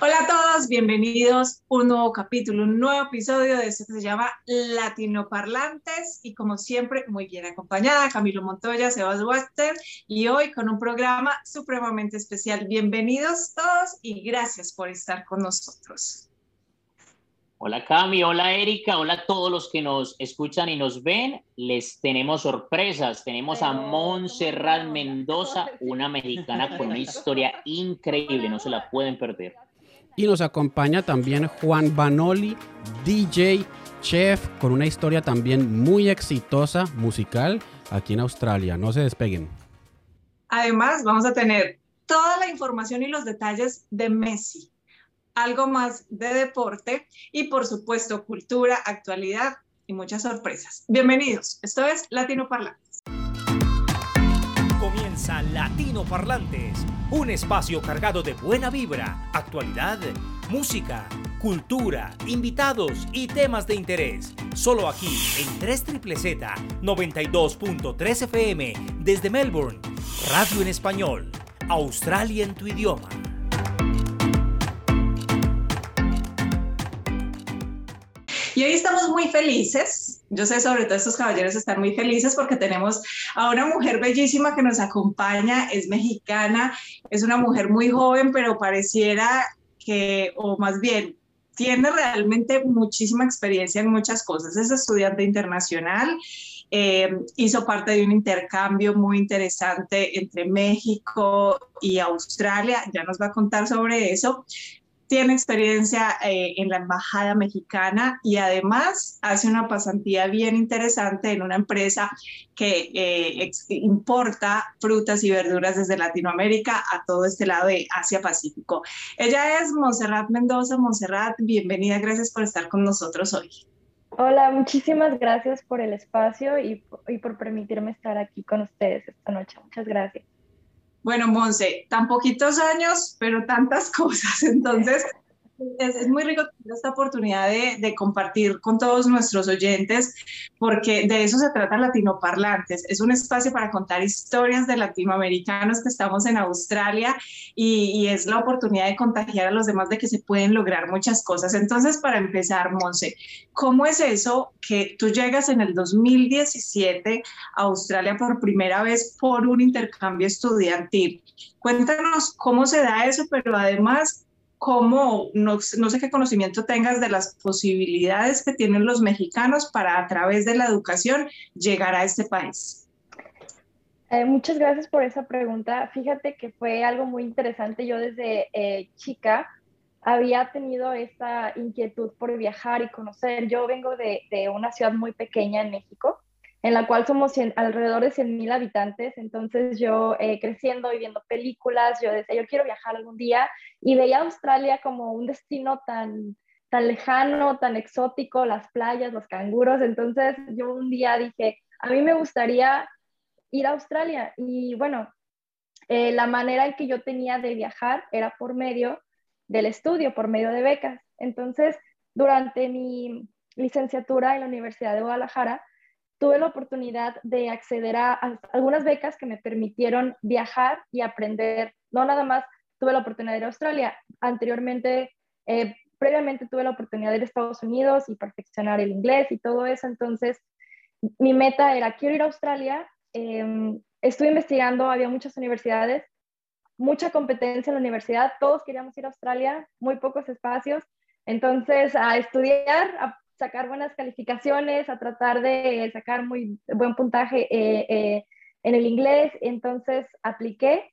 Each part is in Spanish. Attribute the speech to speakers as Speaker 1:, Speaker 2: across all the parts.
Speaker 1: Hola a todos, bienvenidos a un nuevo capítulo, un nuevo episodio de esto que se llama Latinoparlantes y como siempre muy bien acompañada, Camilo Montoya, Sebas Waster y hoy con un programa supremamente especial. Bienvenidos todos y gracias por estar con nosotros.
Speaker 2: Hola Cami, hola Erika, hola a todos los que nos escuchan y nos ven. Les tenemos sorpresas. Tenemos a Montserrat Mendoza, una mexicana con una historia increíble, no se la pueden perder.
Speaker 3: Y nos acompaña también Juan Banoli, DJ, chef, con una historia también muy exitosa musical aquí en Australia. No se despeguen.
Speaker 1: Además, vamos a tener toda la información y los detalles de Messi, algo más de deporte y por supuesto cultura, actualidad y muchas sorpresas. Bienvenidos, esto es Latino Parlantes.
Speaker 4: Comienza Latino Parlantes un espacio cargado de buena vibra, actualidad, música, cultura, invitados y temas de interés. Solo aquí en 3 Z 92.3 FM desde Melbourne. Radio en español. Australia en tu idioma.
Speaker 1: Y hoy estamos muy felices. Yo sé, sobre todo estos caballeros están muy felices porque tenemos a una mujer bellísima que nos acompaña, es mexicana, es una mujer muy joven, pero pareciera que, o más bien, tiene realmente muchísima experiencia en muchas cosas. Es estudiante internacional, eh, hizo parte de un intercambio muy interesante entre México y Australia, ya nos va a contar sobre eso, tiene experiencia eh, en la embajada mexicana y además hace una pasantía bien interesante en una empresa que eh, importa frutas y verduras desde Latinoamérica a todo este lado de Asia Pacífico. Ella es Monserrat Mendoza. Monserrat, bienvenida, gracias por estar con nosotros hoy.
Speaker 5: Hola, muchísimas gracias por el espacio y por permitirme estar aquí con ustedes esta noche. Muchas gracias.
Speaker 1: Bueno, Monse, tan poquitos años, pero tantas cosas. Entonces, es, muy rico tener esta oportunidad de, compartir con todos nuestros oyentes, porque de eso se trata Latinoparlantes. Es un espacio para contar historias de latinoamericanos que estamos en Australia y, y, es la oportunidad de contagiar a los demás de que se pueden lograr muchas cosas. Entonces, para empezar, Monse, ¿cómo es eso que tú llegas en el 2017 a Australia por primera vez por un intercambio estudiantil? Cuéntanos cómo se da eso, pero además cómo, no, sé qué conocimiento tengas de las posibilidades que tienen los mexicanos para a través de la educación llegar a este país.
Speaker 5: Eh, muchas gracias por esa pregunta. Fíjate que fue algo muy interesante. Yo desde eh, chica había tenido esta inquietud por viajar y conocer. Yo vengo de, de una ciudad muy pequeña en México en la cual somos alrededor de 100.000 habitantes. Entonces yo eh, creciendo y viendo películas, yo decía, yo quiero viajar algún día y veía Australia como un destino tan, tan lejano, tan exótico, las playas, los canguros. Entonces yo un día dije, a mí me gustaría ir a Australia. Y bueno, eh, la manera en que yo tenía de viajar era por medio del estudio, por medio de becas. Entonces, durante mi licenciatura en la Universidad de Guadalajara, tuve la oportunidad de acceder a, algunas becas que me permitieron viajar y aprender. No nada más tuve la oportunidad de ir a Australia, anteriormente, eh, previamente tuve la oportunidad de ir a Estados Unidos y perfeccionar el inglés y todo eso. Entonces, mi meta era, quiero ir a Australia. Em, estuve investigando, había muchas universidades, mucha competencia en la universidad, todos queríamos ir a Australia, muy pocos espacios. Entonces, a estudiar, a sacar buenas calificaciones, a tratar de sacar muy buen puntaje eh, eh, en el inglés. Entonces apliqué.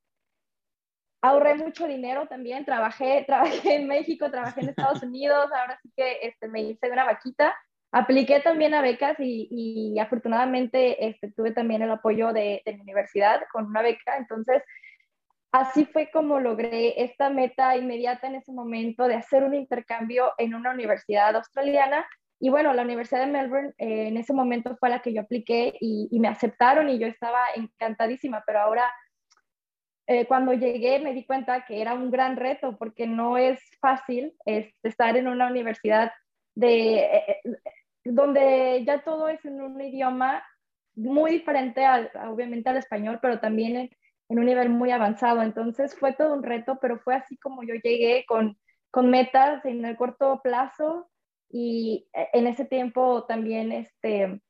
Speaker 5: Ahorré mucho dinero también, trabajé, trabajé en México, trabajé en Estados Unidos, ahora sí que este, me hice una vaquita. Apliqué también a becas y, y afortunadamente este, tuve también el apoyo de, de mi universidad con una beca. Entonces, así fue como logré esta meta inmediata en ese momento de hacer un intercambio en una universidad australiana y bueno, la Universidad de Melbourne eh, en ese momento fue la que yo apliqué y, me aceptaron y yo estaba encantadísima, pero ahora eh, cuando llegué me di cuenta que era un gran reto porque no es fácil estar en una universidad de, eh, donde ya todo es en un idioma muy diferente, obviamente al español, pero también en, en un nivel muy avanzado. Entonces fue todo un reto, pero fue así como yo llegué con con metas en el corto plazo y eh, en ese tiempo también este,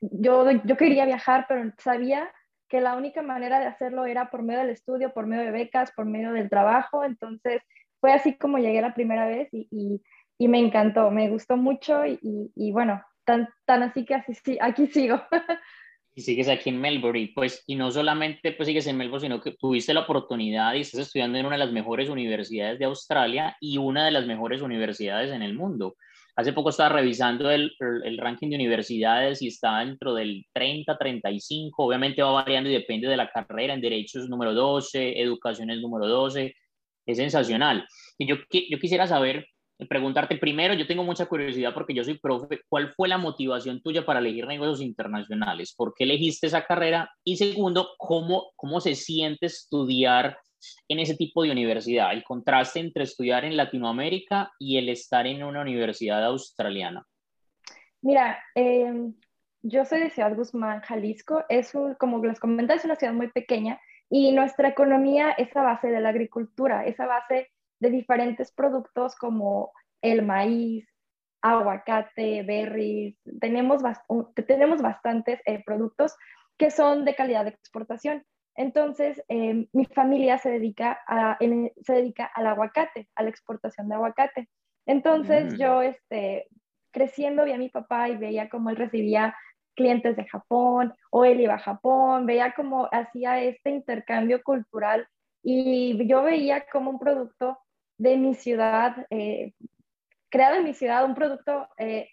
Speaker 5: yo, yo quería viajar, pero sabía que la única manera de hacerlo era por medio del estudio, por medio de becas, por medio del trabajo. Entonces fue así como llegué la primera vez y, y, me encantó, me gustó mucho y, y, bueno, tan, tan así que así, aquí sigo.
Speaker 2: Y sigues aquí en Melbourne, pues, y no solamente pues sigues en Melbourne, sino que tuviste la oportunidad y estás estudiando en una de las mejores universidades de Australia y una de las mejores universidades en el mundo. Hace poco estaba revisando el, el, ranking de universidades y está dentro del 30, 35. Obviamente va variando y depende de la carrera. En Derecho es número 12, Educación es número 12. Es sensacional. Y yo, yo quisiera saber, preguntarte primero, yo tengo mucha curiosidad porque yo soy profe, ¿cuál fue la motivación tuya para elegir negocios internacionales? ¿Por qué elegiste esa carrera? Y segundo, ¿cómo, cómo se siente estudiar en ese tipo de universidad, el contraste entre estudiar en Latinoamérica y el estar en una universidad australiana?
Speaker 5: Mira, em, yo soy de Ciudad Guzmán, Jalisco. Es como les comenté, es una ciudad muy pequeña y nuestra economía es a base de la agricultura, es a base de diferentes productos como el maíz, aguacate, berries. Tenemos, tenemos bastantes eh, productos que son de calidad de exportación. Entonces, em, mi familia se dedica, a, se dedica al aguacate, a la exportación de aguacate. Entonces, mm. yo este, creciendo vi a mi papá y veía cómo él recibía clientes de Japón o él iba a Japón, veía cómo hacía este intercambio cultural y yo veía como un producto de mi ciudad, eh, creado en mi ciudad, un producto eh,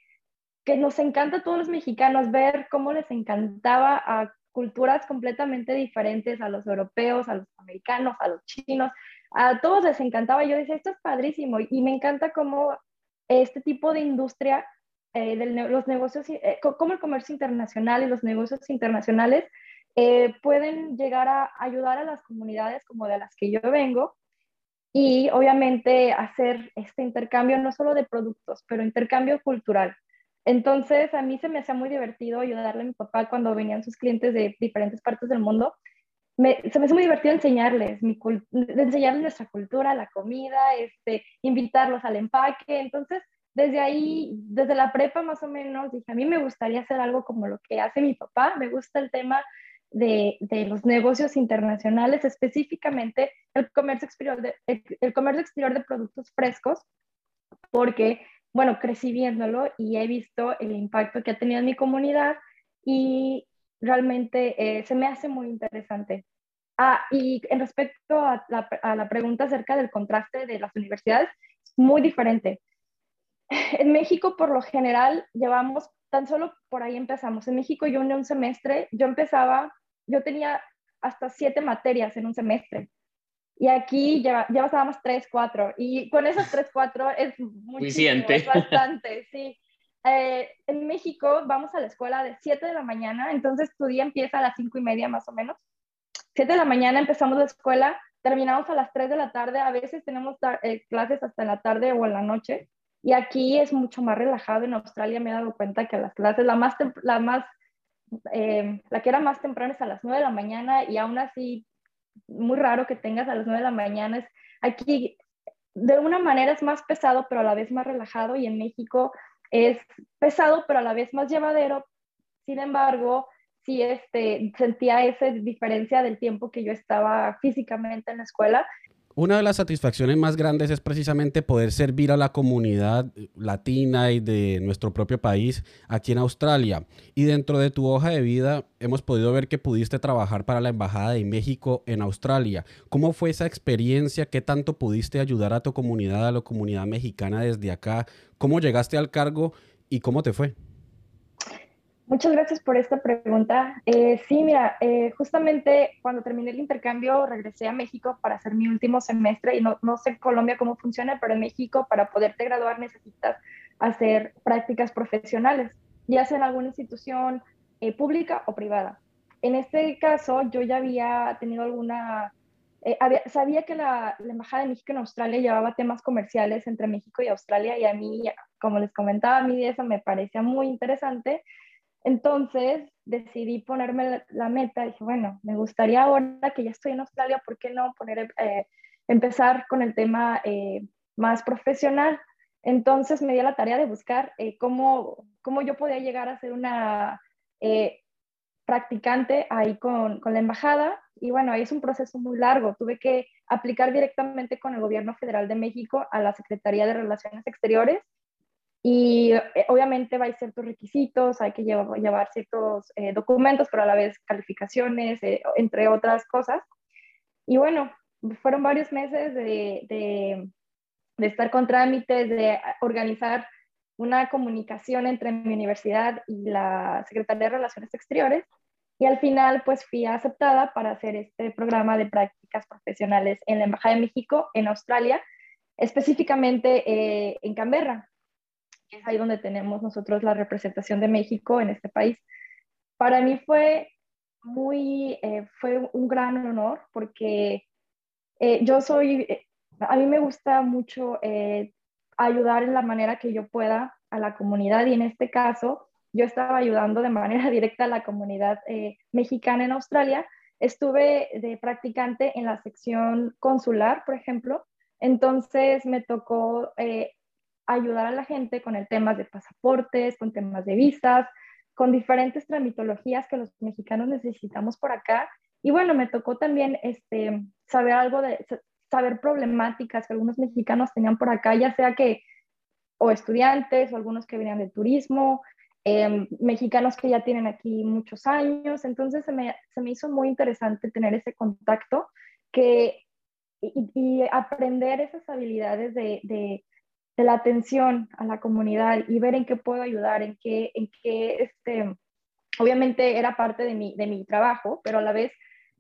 Speaker 5: que nos encanta a todos los mexicanos ver cómo les encantaba a culturas completamente diferentes a los europeos, a los americanos, a los chinos, a todos les encantaba. Yo decía, esto es padrísimo y me encanta cómo este tipo de industria, eh, de los negocios, eh, como el comercio internacional y los negocios internacionales eh, pueden llegar a ayudar a las comunidades como de las que yo vengo y obviamente hacer este intercambio no solo de productos, pero intercambio cultural. Entonces, a mí se me hacía muy divertido ayudarle a mi papá cuando venían sus clientes de diferentes partes del mundo. se me hace muy divertido enseñarles, enseñarles nuestra cultura, la comida, este, invitarlos al empaque. Entonces, desde ahí, desde la prepa más o menos, dije, a mí me gustaría hacer algo como lo que hace mi papá. Me gusta el tema de, los negocios internacionales, específicamente el comercio exterior de, el comercio exterior de productos frescos, porque bueno, crecí viéndolo y he visto el impacto que ha tenido en mi comunidad y realmente eh, se me hace muy interesante. Ah, y en respecto a la, a la, pregunta acerca del contraste de las universidades, muy diferente. En México, por lo general, llevamos, tan solo por ahí empezamos. En México, yo en un semestre, yo empezaba, yo tenía hasta siete materias en un semestre. Y aquí ya, ya pasábamos 3, 4. Y con esos 3, 4 es muchísimo, es bastante, sí. Eh, en México vamos a la escuela de 7 de la mañana, entonces tu día empieza a las 5 y media más o menos. 7 de la mañana empezamos la escuela, terminamos a las 3 de la tarde, a veces tenemos eh, clases hasta en la tarde o en la noche. Y aquí es mucho más relajado. En Australia me he dado cuenta que las clases, la más, la más, eh, la que era más temprana es a las 9 de la mañana y aún así muy raro que tengas a las 9 de la mañana. Es, aquí de una manera es más pesado, pero a la vez más relajado y en México es pesado, pero a la vez más llevadero. Sin embargo, sí este, sentía esa diferencia del tiempo que yo estaba físicamente en la escuela
Speaker 3: una de las satisfacciones más grandes es precisamente poder servir a la comunidad latina y de nuestro propio país aquí en Australia. Y dentro de tu hoja de vida hemos podido ver que pudiste trabajar para la Embajada de México en Australia. ¿Cómo fue esa experiencia? ¿Qué tanto pudiste ayudar a tu comunidad, a la comunidad mexicana desde acá? ¿Cómo llegaste al cargo y cómo te fue?
Speaker 5: Muchas gracias por esta pregunta. Eh, sí, mira, eh, justamente cuando terminé el intercambio regresé a México para hacer mi último semestre y no, no sé Colombia cómo funciona, pero en México para poderte graduar necesitas hacer prácticas profesionales, ya sea en alguna institución eh, pública o privada. En este caso, yo ya había tenido alguna, sabía que la, la Embajada de México en Australia llevaba temas comerciales entre México y Australia y a mí, como les comentaba, a mí eso me parecía muy interesante entonces decidí ponerme la, meta, dije, bueno, me gustaría ahora que ya estoy en Australia, ¿por qué no poner, eh, empezar con el tema eh, más profesional. Entonces me di la tarea de buscar eh, cómo, cómo, yo podía llegar a ser una practicante ahí con, con, la embajada. Y bueno, ahí es un proceso muy largo. Tuve que aplicar directamente con el gobierno federal de México a la Secretaría de Relaciones Exteriores. Y eh, obviamente hay ciertos requisitos, hay que llevar, llevar ciertos documentos, pero a la vez calificaciones, entre otras cosas. Y bueno, fueron varios meses de de estar con trámites, de organizar una comunicación entre mi universidad y la Secretaría de Relaciones Exteriores. Y al final, pues fui aceptada para hacer este programa de prácticas profesionales en la Embajada de México, en Australia, específicamente eh, en Canberra, que es ahí donde tenemos nosotros la representación de México en este país. Para mí fue muy, eh, fue un gran honor porque eh, yo soy a mí me gusta mucho eh, ayudar en la manera que yo pueda a la comunidad y en este caso yo estaba ayudando de manera directa a la comunidad eh, mexicana en Australia. Estuve de practicante en la sección consular, por ejemplo, entonces me tocó eh, ayudar a la gente con el tema de pasaportes, con temas de visas, con diferentes tramitologías que los mexicanos necesitamos por acá. Y bueno, me tocó también este, saber algo de, saber problemáticas que algunos mexicanos tenían por acá, ya sea que o estudiantes o algunos que venían de turismo, em, mexicanos que ya tienen aquí muchos años, entonces se me, se me hizo muy interesante tener ese contacto que, y, aprender esas habilidades de, de, de, la atención a la comunidad y ver en qué puedo ayudar, en qué, en qué este, obviamente era parte de mi, de mi trabajo, pero a la vez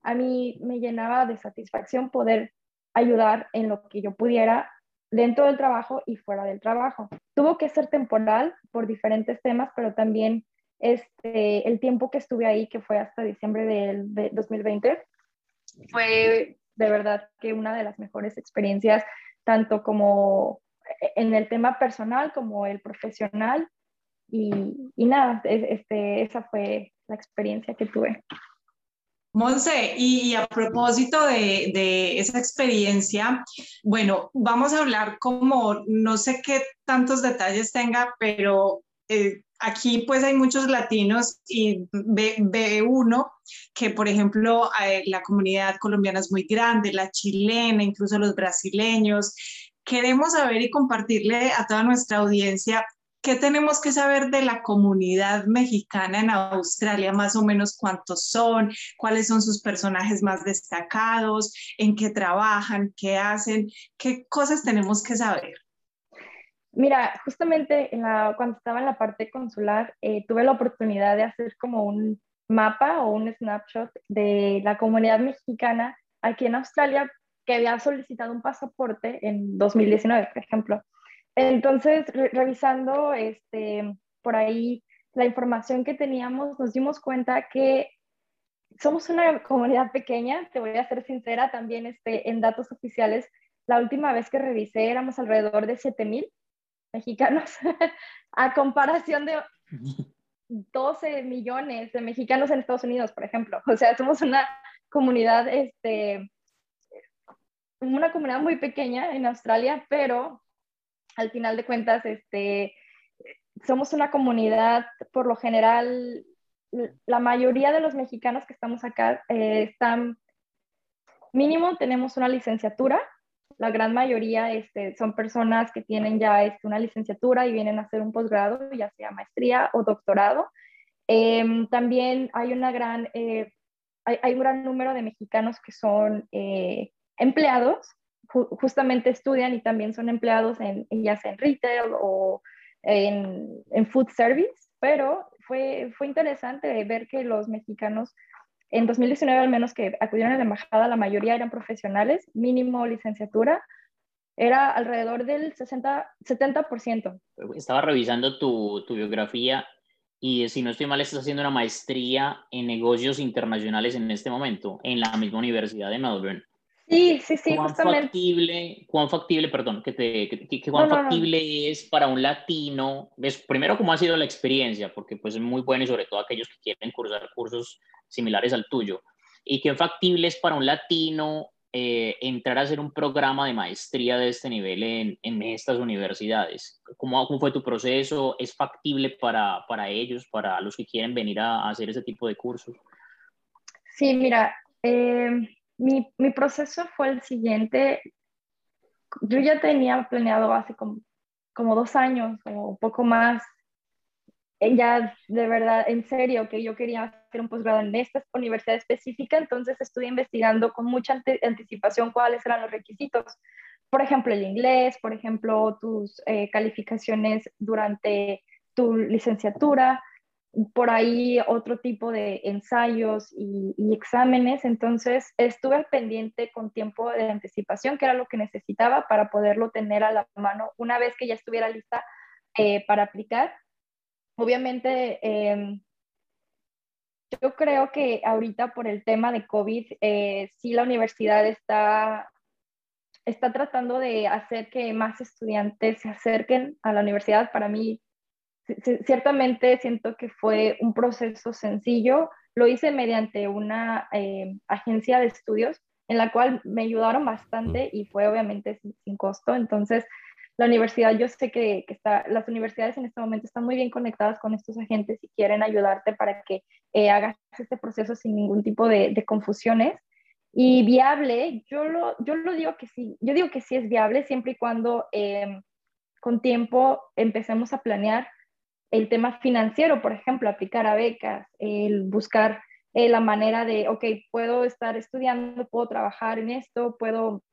Speaker 5: a mí me llenaba de satisfacción poder ayudar en lo que yo pudiera dentro del trabajo y fuera del trabajo. Tuvo que ser temporal por diferentes temas, pero también este, el tiempo que estuve ahí, que fue hasta diciembre del de 2020, fue de verdad que una de las mejores experiencias, tanto como en el tema personal como el profesional. Y, y nada, este, esa fue la experiencia que tuve.
Speaker 1: Monse, y, a propósito de, esa experiencia, bueno, vamos a hablar como, no sé qué tantos detalles tenga, pero eh, aquí pues hay muchos latinos y ve, uno que, por ejemplo, eh, la comunidad colombiana es muy grande, la chilena, incluso los brasileños. Queremos saber y compartirle a toda nuestra audiencia ¿Qué tenemos que saber de la comunidad mexicana en Australia? Más o menos cuántos son, cuáles son sus personajes más destacados, en qué trabajan, qué hacen, qué cosas tenemos que saber.
Speaker 5: Mira, justamente en la, cuando estaba en la parte consular, eh, tuve la oportunidad de hacer como un mapa o un snapshot de la comunidad mexicana aquí en Australia que había solicitado un pasaporte en 2019, por ejemplo. Entonces, revisando este, por ahí la información que teníamos, nos dimos cuenta que somos una comunidad pequeña, te voy a ser sincera, también este, en datos oficiales, la última vez que revisé éramos alrededor de 7 mil mexicanos, a comparación de 12 millones de mexicanos en Estados Unidos, por ejemplo. O sea, somos una comunidad, este, una comunidad muy pequeña en Australia, pero al final de cuentas, este, somos una comunidad, por lo general, la mayoría de los mexicanos que estamos acá eh, están, mínimo tenemos una licenciatura, la gran mayoría este, son personas que tienen ya este, una licenciatura y vienen a hacer un posgrado, ya sea maestría o doctorado. Em, también hay, una gran, eh, hay, hay, un gran número de mexicanos que son empleados justamente estudian y también son empleados en, ya sea en retail o en, en, food service, pero fue, fue interesante ver que los mexicanos en 2019 al menos que acudieron a la embajada, la mayoría eran profesionales, mínimo licenciatura, era alrededor del 60, 70%.
Speaker 2: Estaba revisando tu, tu biografía y si no estoy mal, estás haciendo una maestría en negocios internacionales en este momento en la misma Universidad de Melbourne.
Speaker 5: Sí, sí, sí,
Speaker 2: ¿Cuán Factible, ¿Cuán factible, perdón, que, te, que, cuán factible es para un latino? ¿Ves? Primero, ¿cómo ha sido la experiencia? Porque pues es muy bueno y sobre todo aquellos que quieren cursar cursos similares al tuyo. ¿Y qué factible es para un latino eh, entrar a hacer un programa de maestría de este nivel en, en estas universidades? ¿Cómo, ¿Cómo, fue tu proceso? ¿Es factible para, para, ellos, para los que quieren venir a, hacer ese tipo de cursos?
Speaker 5: Sí, mira, eh, mi, mi, proceso fue el siguiente. Yo ya tenía planeado hace como, como dos años, como un poco más, eh, ya de verdad, en serio, que yo quería hacer un posgrado en esta universidad específica, entonces estuve investigando con mucha anticipación cuáles eran los requisitos. Por ejemplo, el inglés, por ejemplo, tus eh, calificaciones durante tu licenciatura, por ahí otro tipo de ensayos y, exámenes. Entonces, estuve al pendiente con tiempo de anticipación, que era lo que necesitaba para poderlo tener a la mano una vez que ya estuviera lista eh, para aplicar obviamente, em, yo creo que ahorita por el tema de COVID, eh, sí la universidad está, está tratando de hacer que más estudiantes se acerquen a la universidad. Para mí, ciertamente siento que fue un proceso sencillo. Lo hice mediante una em, agencia de estudios en la cual me ayudaron bastante y fue obviamente sin costo. Entonces, la universidad, yo sé que, está, las universidades en este momento están muy bien conectadas con estos agentes y quieren ayudarte para que eh, hagas este proceso sin ningún tipo de, confusiones. Y viable, yo lo, yo lo digo que sí, yo digo que sí es viable siempre y cuando em, con tiempo empecemos a planear el tema financiero, por ejemplo, aplicar a becas, el buscar eh, la manera de, ok, puedo estar estudiando, puedo trabajar en esto, puedo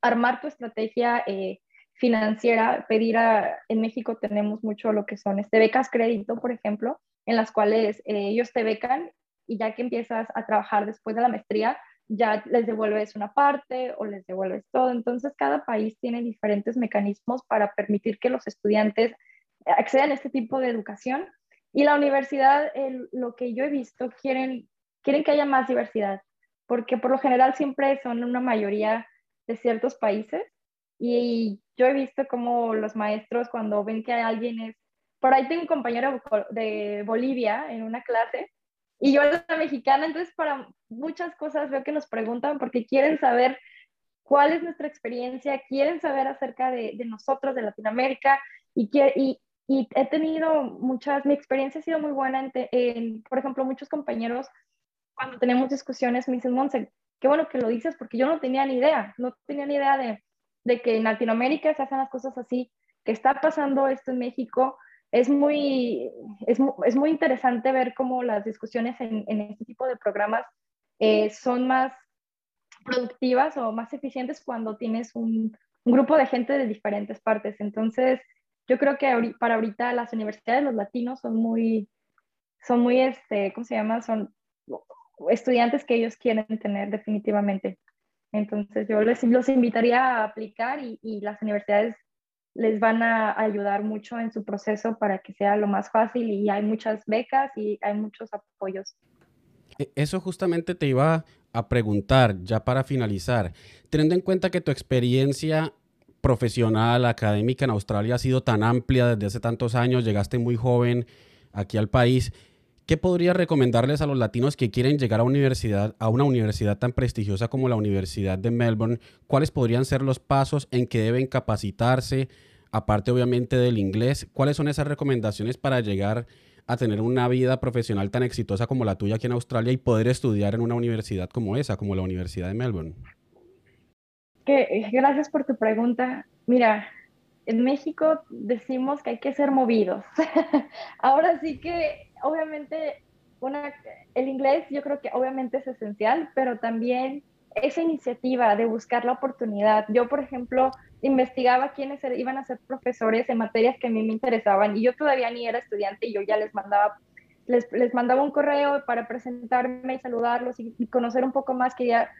Speaker 5: armar tu estrategia eh, financiera, pedir a, en México tenemos mucho lo que son este, becas crédito, por ejemplo, en las cuales eh, ellos te becan y ya que empiezas a trabajar después de la maestría, ya les devuelves una parte o les devuelves todo. Entonces, cada país tiene diferentes mecanismos para permitir que los estudiantes accedan a este tipo de educación. Y la universidad, lo que yo he visto, quieren, quieren que haya más diversidad, porque por lo general siempre son una mayoría de ciertos países y yo he visto como los maestros cuando ven que alguien es, por ahí tengo un compañero de Bolivia en una clase y yo la mexicana, entonces para muchas cosas veo que nos preguntan porque quieren saber cuál es nuestra experiencia, quieren saber acerca de, de nosotros, de Latinoamérica y, y, y, he tenido muchas, mi experiencia ha sido muy buena, en, por ejemplo, muchos compañeros cuando tenemos discusiones me dicen, Monse, qué bueno que lo dices porque yo no tenía ni idea, no tenía ni idea de de que en Latinoamérica se hacen las cosas así, que está pasando esto en México. Es muy, es, es muy interesante ver cómo las discusiones en, este tipo de programas eh, son más productivas o más eficientes cuando tienes un, grupo de gente de diferentes partes. Entonces, yo creo que para ahorita las universidades, los latinos son muy, son muy, este, ¿cómo se llama? Son estudiantes que ellos quieren tener definitivamente. Entonces yo les los invitaría a aplicar y, las universidades les van a ayudar mucho en su proceso para que sea lo más fácil y hay muchas becas y hay muchos apoyos.
Speaker 3: E, eso justamente te iba a preguntar ya para finalizar, teniendo en cuenta que tu experiencia profesional, académica en Australia ha sido tan amplia desde hace tantos años, llegaste muy joven aquí al país, ¿Qué podría recomendarles a los latinos que quieren llegar a, universidad, a una universidad tan prestigiosa como la Universidad de Melbourne? ¿Cuáles podrían ser los pasos en que deben capacitarse, aparte obviamente del inglés? ¿Cuáles son esas recomendaciones para llegar a tener una vida profesional tan exitosa como la tuya aquí en Australia y poder estudiar en una universidad como esa, como la Universidad de Melbourne?
Speaker 5: Gracias por tu pregunta. Mira, en México decimos que hay que ser movidos. Ahora sí que obviamente el inglés yo creo que obviamente es esencial, pero también esa iniciativa de buscar la oportunidad. Yo, por ejemplo, investigaba quiénes iban a ser profesores en materias que a mí me interesaban y yo todavía ni era estudiante y yo ya les mandaba, un correo para presentarme y saludarlos y, conocer un poco más, que ya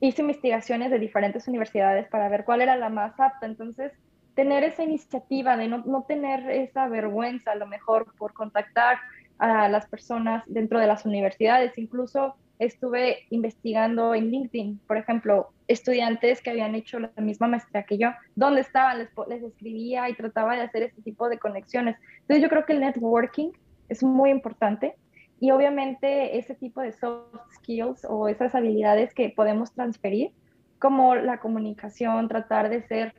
Speaker 5: hice investigaciones de diferentes universidades para ver cuál era la más apta. Entonces, tener esa iniciativa de no, no tener esa vergüenza a lo mejor por contactar a las personas dentro de las universidades. Incluso estuve investigando en LinkedIn, por ejemplo, estudiantes que habían hecho la misma maestría que yo, dónde estaban, les, les escribía y trataba de hacer este tipo de conexiones. Entonces yo creo que el networking es muy importante y obviamente ese tipo de soft skills o esas habilidades que podemos transferir como la comunicación, tratar de ser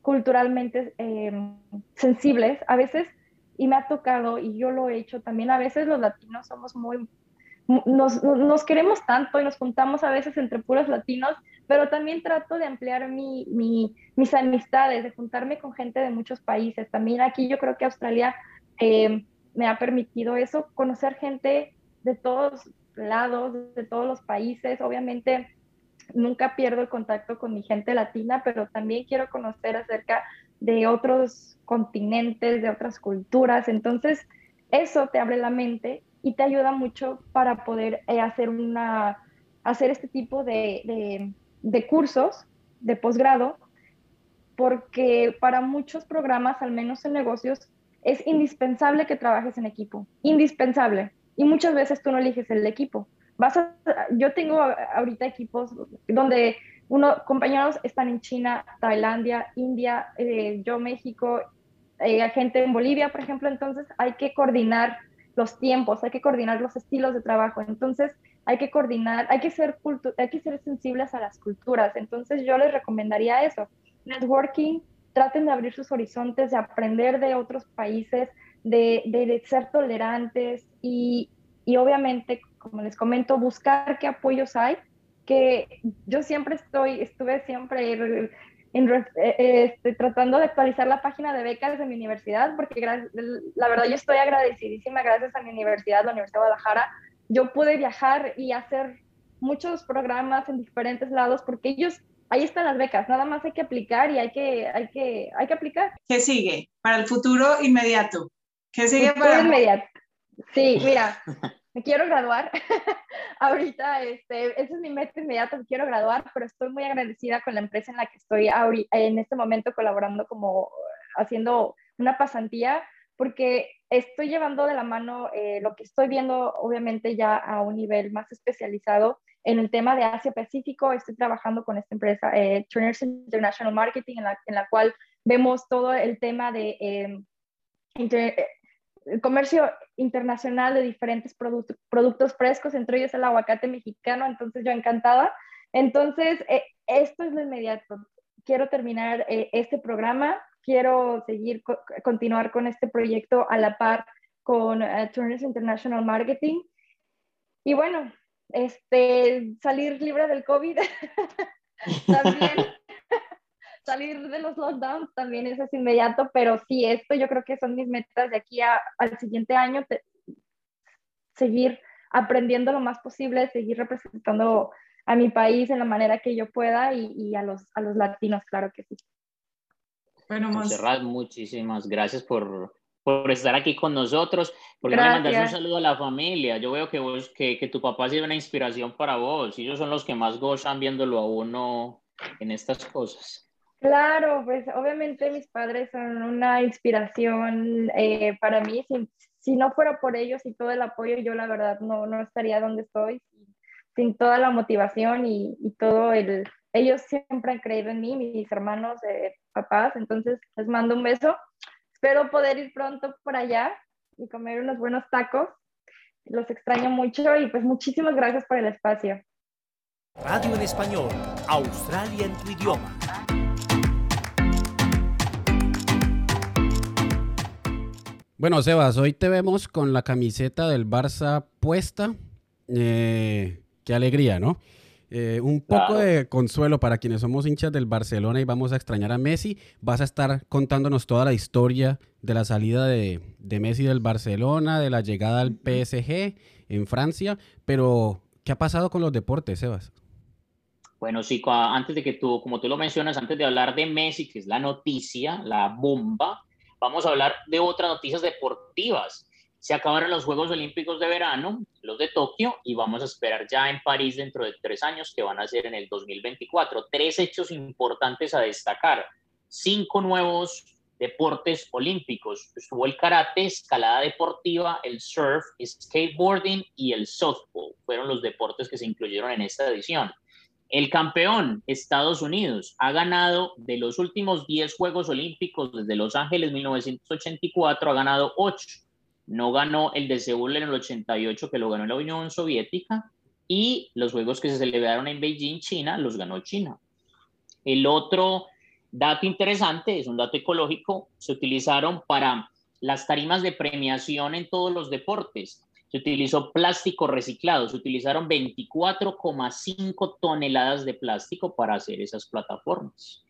Speaker 5: culturalmente em, sensibles. A veces, y me ha tocado, y yo lo he hecho también, a veces los latinos somos muy, nos, queremos tanto y nos juntamos a veces entre puros latinos, pero también trato de ampliar mi, mis amistades, de juntarme con gente de muchos países. También aquí yo creo que Australia em, me ha permitido eso, conocer gente de todos lados, de todos los países. Obviamente nunca pierdo el contacto con mi gente latina, pero también quiero conocer acerca de otros continentes, de otras culturas. Entonces, eso te abre la mente y te ayuda mucho para poder eh, hacer, una, hacer este tipo de, de cursos de posgrado, porque para muchos programas, al menos en negocios, es indispensable que trabajes en equipo, indispensable. Y muchas veces tú no eliges el equipo. Vas yo tengo ahorita equipos donde uno, compañeros están en China, Tailandia, India, eh, yo México, eh, gente en Bolivia, por ejemplo, entonces hay que coordinar los tiempos, hay que coordinar los estilos de trabajo, entonces hay que coordinar, hay que ser, hay que ser sensibles a las culturas, entonces yo les recomendaría eso, networking, traten de abrir sus horizontes, de aprender de otros países, de, ser tolerantes y, obviamente, como les comento, buscar qué apoyos hay, que yo siempre estoy, estuve siempre eh, este, tratando de actualizar la página de becas de mi universidad, porque la verdad yo estoy agradecidísima gracias a mi universidad, la Universidad de Guadalajara, yo pude viajar y hacer muchos programas en diferentes lados porque ellos ahí están las becas, nada más hay que aplicar y hay que, hay que, hay que aplicar.
Speaker 1: ¿Qué sigue para el futuro inmediato? ¿Qué sigue para
Speaker 5: el inmediato? Sí, mira, me quiero graduar. Ahorita, este, esa es mi meta inmediata, me quiero graduar, pero estoy muy agradecida con la empresa en la que estoy en este momento colaborando como haciendo una pasantía, porque estoy llevando de la mano eh, lo que estoy viendo, obviamente ya a un nivel más especializado en el tema de Asia Pacífico. Estoy trabajando con esta empresa, eh, Turners International Marketing, en la, en la, cual vemos todo el tema de em, eh, comercio internacional de diferentes productos frescos, entre ellos el aguacate mexicano. Entonces, yo encantada. Entonces, esto es lo inmediato. Quiero terminar este programa quiero seguir, continuar con este proyecto a la par con uh, Turners International Marketing. Y bueno, este, salir libre del COVID también. salir de los lockdowns también es inmediato, pero sí, esto yo creo que son mis metas de aquí al siguiente año, seguir aprendiendo lo más posible, seguir representando a mi país en la manera que yo pueda y, y a, los, a los latinos, claro que sí.
Speaker 2: Bueno, Monserrat, muchísimas gracias por, por estar aquí con nosotros. Porque me mandas un saludo a la familia. Yo veo que, vos, que, que tu papá ha sido una inspiración para vos. Ellos son los que más gozan viéndolo a uno en estas cosas.
Speaker 5: Claro, pues obviamente mis padres son una inspiración eh, para mí. Si, si, no fuera por ellos y todo el apoyo, yo la verdad no, no estaría donde estoy. Sin toda la motivación y, y todo el, ellos siempre han creído en mí, mis hermanos, eh, papás, entonces les mando un beso. Espero poder ir pronto por allá y comer unos buenos tacos. Los extraño mucho y pues muchísimas gracias por el espacio.
Speaker 4: Radio en español, Australia en tu idioma.
Speaker 3: Bueno, Sebas, hoy te vemos con la camiseta del Barça puesta. Eh, qué alegría, ¿no? Eh, un poco de consuelo para quienes somos hinchas del Barcelona y vamos a extrañar a Messi. Vas a estar contándonos toda la historia de la salida de, Messi del Barcelona, de la llegada al PSG en Francia, pero ¿qué ha pasado con los deportes, Sebas?
Speaker 2: Bueno, sí, antes de que tú, como tú lo mencionas, antes de hablar de Messi, que es la noticia, la bomba, vamos a hablar de otras noticias deportivas se acabaron los Juegos Olímpicos de verano, los de Tokio, y vamos a esperar ya en París dentro de tres años, que van a ser en el 2024. Tres hechos importantes a destacar. Cinco nuevos deportes olímpicos. Estuvo el karate, escalada deportiva, el surf, skateboarding y el softball. Fueron los deportes que se incluyeron en esta edición. El campeón, Estados Unidos, ha ganado de los últimos 10 Juegos Olímpicos desde Los Ángeles 1984, ha ganado 8 no ganó el de Seúl en el 88, que lo ganó la Unión Soviética, y los Juegos que se celebraron en Beijing, China, los ganó China. El otro dato interesante, es un dato ecológico, se utilizaron para las tarimas de premiación en todos los deportes. Se utilizó plástico reciclado, se utilizaron 24,5 toneladas de plástico para hacer esas plataformas.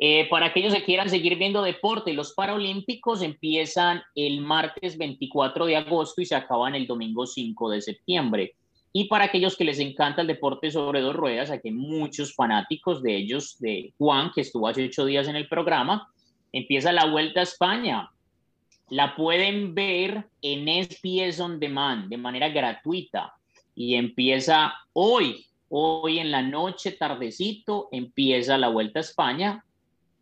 Speaker 2: Eh, para aquellos que quieran seguir viendo deporte, los Paralímpicos empiezan el martes 24 de agosto y se acaban el domingo 5 de septiembre. Y para aquellos que les encanta el deporte sobre dos ruedas, aquí hay muchos fanáticos de ellos, de Juan, que estuvo hace ocho días en el programa, empieza la Vuelta a España. La pueden ver en SBS On Demand de manera gratuita y empieza hoy, hoy en la noche, tardecito, empieza la Vuelta a España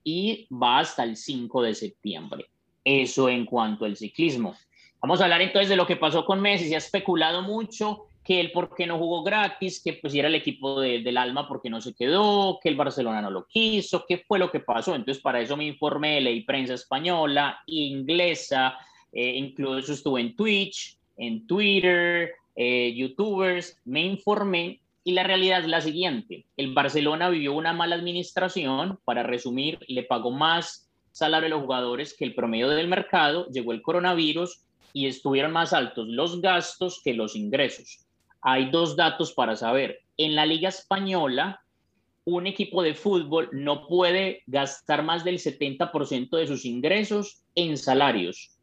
Speaker 2: y va hasta el 5 de septiembre. Eso en cuanto al ciclismo. Vamos a hablar entonces de lo que pasó con Messi. Se ha especulado mucho que él por qué no jugó gratis, que pues era el equipo del alma porque no se quedó, que el Barcelona no lo quiso, qué fue lo que pasó. Entonces para eso me informé, leí prensa española, inglesa, eh, incluso estuve en Twitch, en Twitter, eh, youtubers, me informé y la realidad es la siguiente, el Barcelona vivió una mala administración, para resumir, le pagó más salario a los jugadores que el promedio del mercado, llegó el coronavirus y estuvieron más altos los gastos que los ingresos. Hay dos datos para saber. En la Liga Española, un equipo de fútbol no puede gastar más del 70% de sus ingresos en salarios.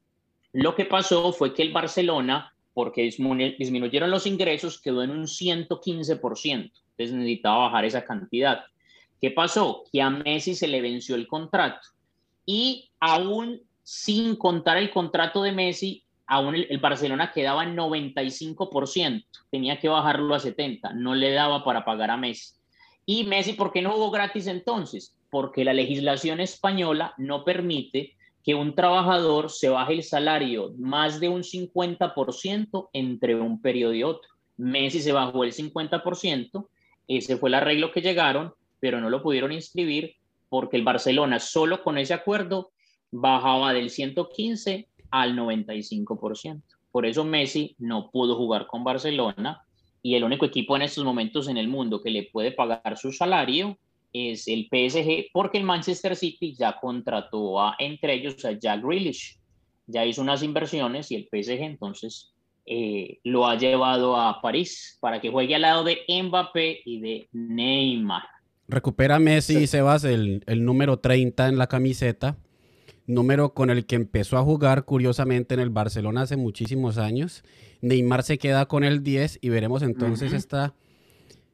Speaker 2: Lo que pasó fue que el Barcelona porque disminuyeron los ingresos, quedó en un 115%. Entonces necesitaba bajar esa cantidad. ¿Qué pasó? Que a Messi se le venció el contrato y aún sin contar el contrato de Messi, aún el, Barcelona quedaba en 95%, tenía que bajarlo a 70%, no le daba para pagar a Messi. ¿Y Messi por qué no jugó gratis entonces? Porque la legislación española no permite que un trabajador se baje el salario más de un 50% entre un periodo y otro. Messi se bajó el 50%, ese fue el arreglo que llegaron, pero no lo pudieron inscribir porque el Barcelona solo con ese acuerdo bajaba del 115 al 95%. Por eso Messi no pudo jugar con Barcelona y el único equipo en estos momentos en el mundo que le puede pagar su salario es el PSG, porque el Manchester City ya contrató a, entre ellos a Jack Grealish, ya hizo unas inversiones y el PSG entonces eh, lo ha llevado a París para que juegue al lado de Mbappé y de Neymar.
Speaker 3: Recupera Messi, Sebas, el, el número 30 en la camiseta, número con el que empezó a jugar curiosamente en el Barcelona hace muchísimos años. Neymar se queda con el 10 y veremos entonces esta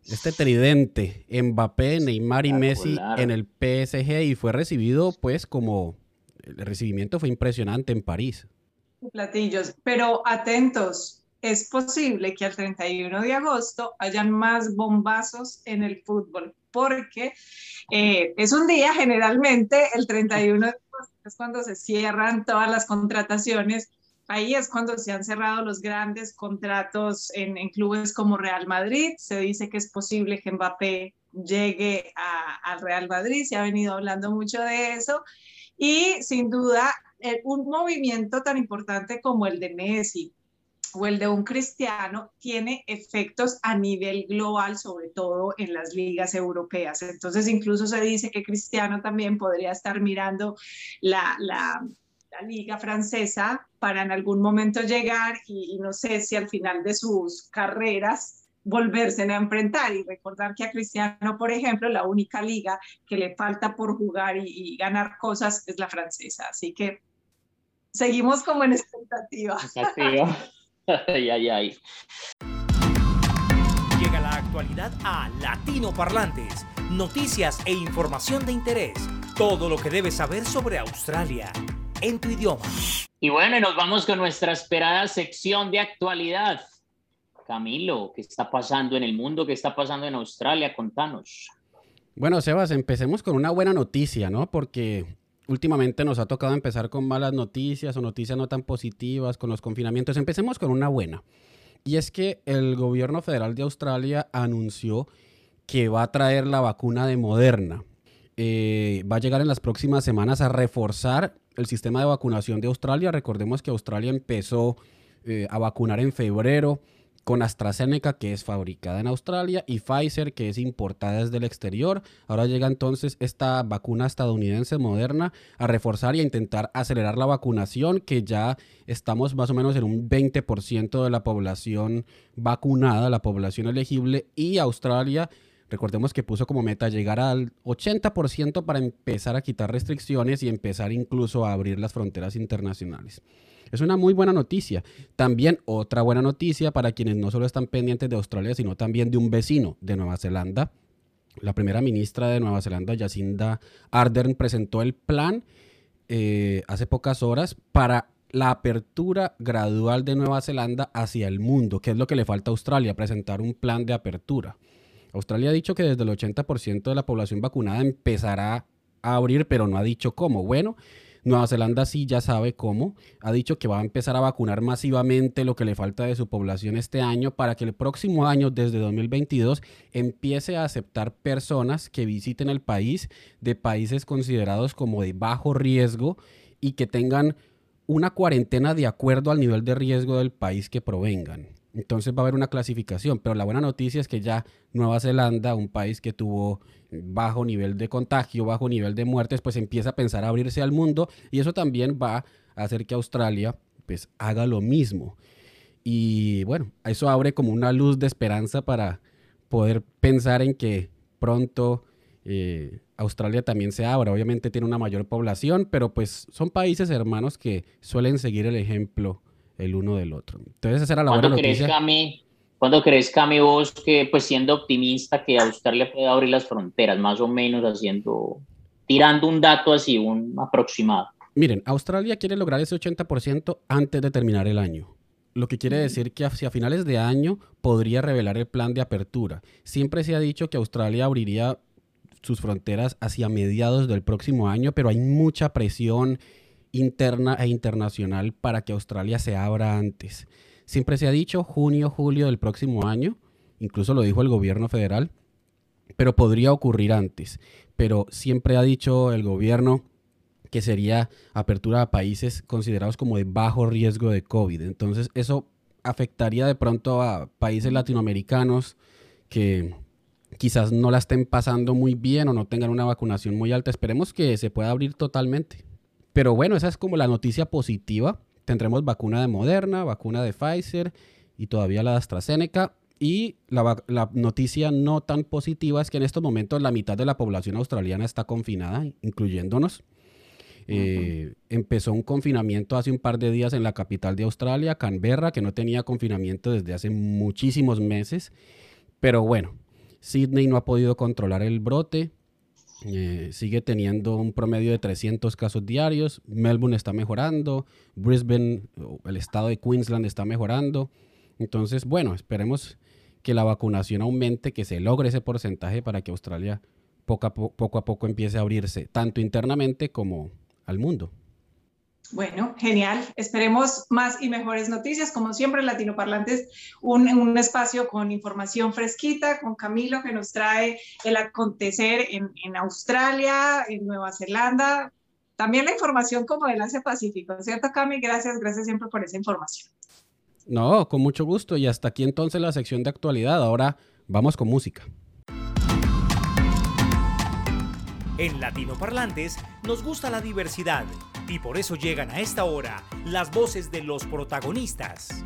Speaker 3: este tridente, Mbappé, Neymar y Messi en el PSG y fue recibido pues como el recibimiento fue impresionante en París.
Speaker 1: Platillos, pero atentos, es posible que al 31 de agosto hayan más bombazos en el fútbol, porque eh, es un día generalmente, el 31 es cuando se cierran todas las contrataciones Ahí es cuando se han cerrado los grandes contratos en, clubes como Real Madrid. Se dice que es posible que Mbappé llegue al Real Madrid. Se ha venido hablando mucho de eso. Y sin duda, un movimiento tan importante como el de Messi o el de un cristiano tiene efectos a nivel global, sobre todo en las ligas europeas. Entonces, incluso se dice que Cristiano también podría estar mirando la liga francesa para en algún momento llegar y, no sé si al final de sus carreras volverse a enfrentar y recordar que a Cristiano, por ejemplo, la única liga que le falta por jugar y, ganar cosas es la francesa. Así que seguimos como en expectativa.
Speaker 2: ay, ay, ay.
Speaker 4: Llega la actualidad a Latino Parlantes. Noticias e información de interés. Todo lo que debes saber sobre Australia en tu idioma.
Speaker 2: Y bueno, nos vamos con nuestra esperada sección de actualidad. Camilo, ¿qué está pasando en el mundo? ¿Qué está pasando en Australia? Contanos.
Speaker 3: Bueno, Sebas, empecemos con una buena noticia, ¿no? Porque últimamente nos ha tocado empezar con malas noticias o noticias no tan positivas con los confinamientos. Empecemos con una buena. Y es que el gobierno federal de Australia anunció que va a traer la vacuna de Moderna. Eh, va a llegar en las próximas semanas a reforzar el sistema de vacunación de Australia. Recordemos que Australia empezó eh, a vacunar en febrero con AstraZeneca, que es fabricada en Australia, y Pfizer, que es importada desde el exterior. Ahora llega entonces esta vacuna estadounidense moderna a reforzar y a intentar acelerar la vacunación, que ya estamos más o menos en un 20% de la población vacunada, la población elegible, y Australia Recordemos que puso como meta llegar al 80% para empezar a quitar restricciones y empezar incluso a abrir las fronteras internacionales. Es una muy buena noticia. También otra buena noticia para quienes no solo están pendientes de Australia, sino también de un vecino de Nueva Zelanda. La primera ministra de Nueva Zelanda, Jacinda Ardern, presentó el plan eh, hace pocas horas para la apertura gradual de Nueva Zelanda hacia el mundo, que es lo que le falta a Australia, presentar un plan de apertura. Australia ha dicho que desde el 80% de la población vacunada empezará a abrir, pero no ha dicho cómo. Bueno, Nueva Zelanda sí ya sabe cómo. Ha dicho que va a empezar a vacunar masivamente lo que le falta de su población este año para que el próximo año, desde 2022, empiece a aceptar personas que visiten el país de países considerados como de bajo riesgo y que tengan una cuarentena de acuerdo al nivel de riesgo del país que provengan. Entonces va a haber una clasificación, pero la buena noticia es que ya Nueva Zelanda, un país que tuvo bajo nivel de contagio, bajo nivel de muertes, pues empieza a pensar a abrirse al mundo y eso también va a hacer que Australia pues haga lo mismo. Y bueno, eso abre como una luz de esperanza para poder pensar en que pronto eh, Australia también se abra. Obviamente tiene una mayor población, pero pues son países hermanos que suelen seguir el ejemplo el uno del otro. Entonces esa era la buena noticia.
Speaker 2: Crees, Cami, ¿Cuándo crees, Cami, vos que, pues siendo optimista, que Australia puede abrir las fronteras, más o menos haciendo, tirando un dato así, un aproximado?
Speaker 3: Miren, Australia quiere lograr ese 80% antes de terminar el año. Lo que quiere decir que hacia finales de año podría revelar el plan de apertura. Siempre se ha dicho que Australia abriría sus fronteras hacia mediados del próximo año, pero hay mucha presión interna e internacional para que Australia se abra antes. Siempre se ha dicho junio, julio del próximo año, incluso lo dijo el gobierno federal, pero podría ocurrir antes. Pero siempre ha dicho el gobierno que sería apertura a países considerados como de bajo riesgo de COVID. Entonces eso afectaría de pronto a países latinoamericanos que quizás no la estén pasando muy bien o no tengan una vacunación muy alta. Esperemos que se pueda abrir totalmente. Pero bueno, esa es como la noticia positiva. Tendremos vacuna de Moderna, vacuna de Pfizer y todavía la de AstraZeneca. Y la, noticia no tan positiva es que en estos momentos la mitad de la población australiana está confinada, incluyéndonos. Eh, empezó un confinamiento hace un par de días en la capital de Australia, Canberra, que no tenía confinamiento desde hace muchísimos meses. Pero bueno, Sydney no ha podido controlar el brote. Eh, sigue teniendo un promedio de 300 casos diarios. Melbourne está mejorando. Brisbane, el estado de Queensland está mejorando. Entonces, bueno, esperemos que la vacunación aumente, que se logre ese porcentaje para que Australia poco a, poco, a poco empiece a abrirse, tanto internamente como al mundo.
Speaker 1: Bueno, genial. Esperemos más y mejores noticias. Como siempre, Latino Parlantes, un, un espacio con información fresquita, con Camilo que nos trae el acontecer en, en Australia, en Nueva Zelanda, también la información como del Asia Pacífico, ¿cierto, Cami? Gracias, gracias siempre por esa información.
Speaker 3: No, con mucho gusto. Y hasta aquí entonces la sección de actualidad. Ahora vamos con música.
Speaker 4: En Latino Parlantes nos gusta la diversidad y por eso llegan a esta hora las voces de los protagonistas.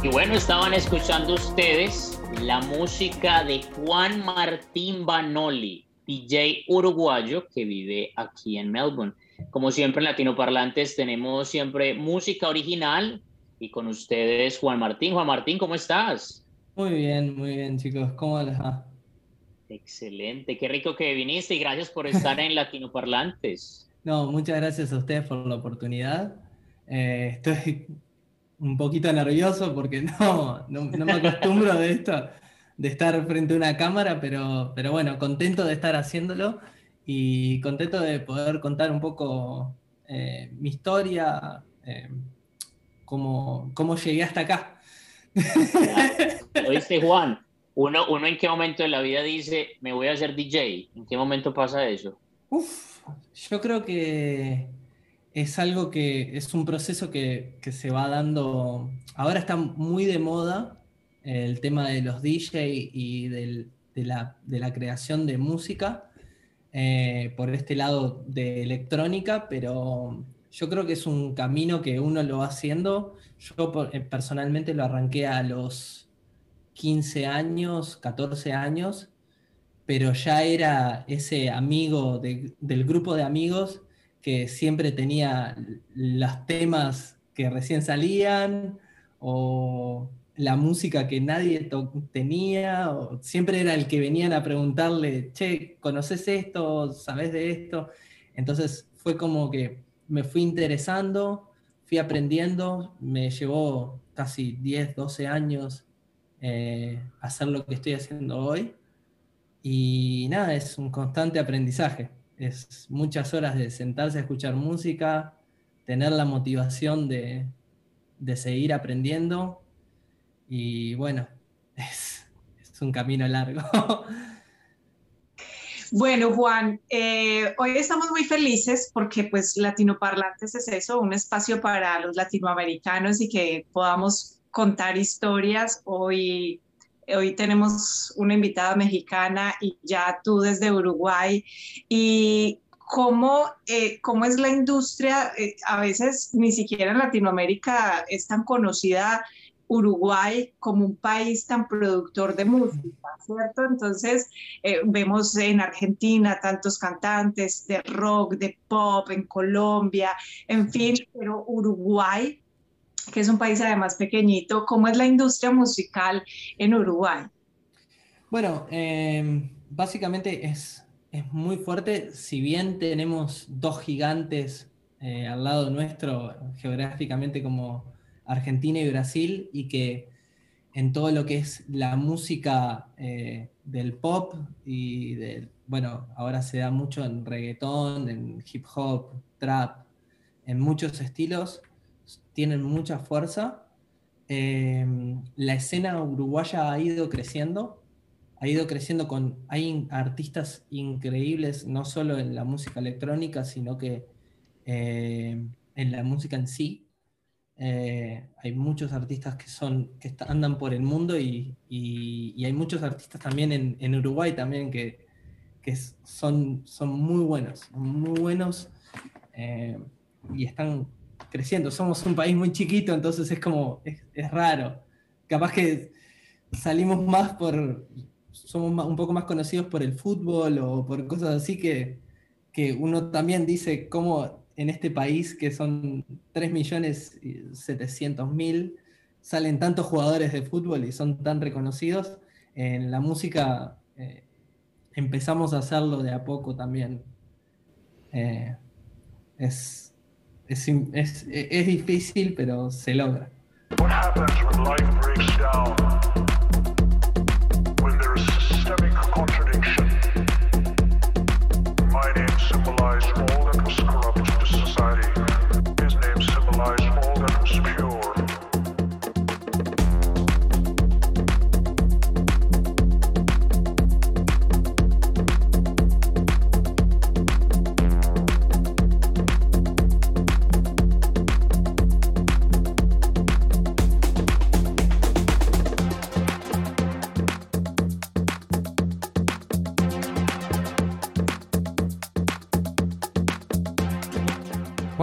Speaker 2: Y bueno, estaban escuchando ustedes la música de Juan Martín Banoli, DJ uruguayo que vive aquí en Melbourne. Como siempre en Latinoparlantes tenemos siempre música original y con ustedes Juan Martín. Juan Martín, ¿cómo estás?
Speaker 6: Muy bien, muy bien chicos, ¿cómo les va?
Speaker 2: Excelente, qué rico que viniste y gracias por estar en Latinoparlantes.
Speaker 6: No, muchas gracias a ustedes por la oportunidad. Eh, estoy un poquito nervioso porque no, no, me acostumbro de esto, de estar frente a una cámara, pero, pero bueno, contento de estar haciéndolo y contento de poder contar un poco eh, mi historia, eh, cómo, cómo, llegué hasta acá.
Speaker 2: Oíste, Juan, uno, uno en qué momento de la vida dice, me voy a hacer DJ, ¿en qué momento pasa eso?
Speaker 6: Uf, yo creo que es algo que es un proceso que, que se va dando, ahora está muy de moda el tema de los DJ y del, de, la, de, la, creación de música eh, por este lado de electrónica, pero yo creo que es un camino que uno lo va haciendo. Yo eh, personalmente lo arranqué a los 15 años, 14 años, pero ya era ese amigo de, del grupo de amigos que siempre tenía los temas que recién salían o la música que nadie tenía, o siempre era el que venían a preguntarle, che, ¿conoces esto? ¿Sabes de esto? Entonces fue como que me fui interesando, fui aprendiendo, me llevó casi 10, 12 años eh, hacer lo que estoy haciendo hoy. Y nada, es un constante aprendizaje. Es muchas horas de sentarse a escuchar música, tener la motivación de, de seguir aprendiendo y bueno, es, un camino largo.
Speaker 1: Bueno, Juan, eh, hoy estamos muy felices porque pues Latinoparlantes es eso, un espacio para los latinoamericanos y que podamos contar historias. Hoy, hoy tenemos una invitada mexicana y ya tú desde Uruguay. Y cómo, eh, cómo es la industria, eh, a veces ni siquiera en Latinoamérica es tan conocida Uruguay como un país tan productor de música, ¿cierto? Entonces, eh, vemos en Argentina tantos cantantes de rock, de pop, en Colombia, en fin, pero Uruguay, que es un país además pequeñito, ¿cómo es la industria musical en Uruguay?
Speaker 6: Bueno, em, básicamente es, es muy fuerte, si bien tenemos dos gigantes eh, al lado nuestro geográficamente como Argentina y Brasil y que en todo lo que es la música eh, del pop y de, bueno, ahora se da mucho en reggaetón, en hip hop, trap, en muchos estilos, tienen mucha fuerza. Em, la escena uruguaya ha ido creciendo, ha ido creciendo con, hay artistas increíbles, no solo en la música electrónica, sino que eh, en la música en sí. Eh, hay muchos artistas que, son, que andan por el mundo y, hay muchos artistas también en, Uruguay también que, son, son muy buenos, muy buenos eh, y están creciendo. Somos un país muy chiquito, entonces es como, es, raro. Capaz que salimos más por, somos un poco más conocidos por el fútbol o por cosas así que, que uno también dice cómo en este país que son 3.700.000, salen tantos jugadores de fútbol y son tan reconocidos, en la música eh, empezamos a hacerlo de a poco también. Eh, es, es, es, difícil, pero se logra.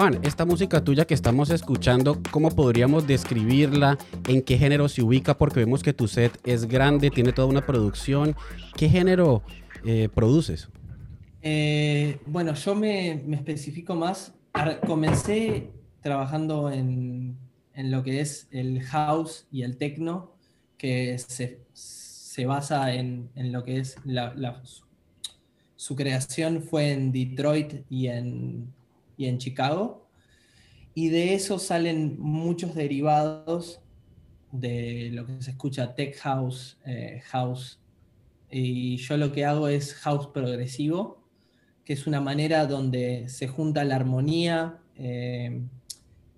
Speaker 3: Esta música tuya que estamos escuchando, ¿cómo podríamos describirla? ¿En qué género se ubica? Porque vemos que tu set es grande, tiene toda una producción. ¿Qué género eh, produces?
Speaker 6: Eh, bueno, yo me, especifico más. Comencé trabajando en, lo que es el house y el techno, que se, basa en, lo que es su creación fue en Detroit y en y en Chicago. Y de eso salen muchos derivados de lo que se escucha tech house, eh, house. Y yo lo que hago es house progresivo, que es una manera donde se junta la armonía eh,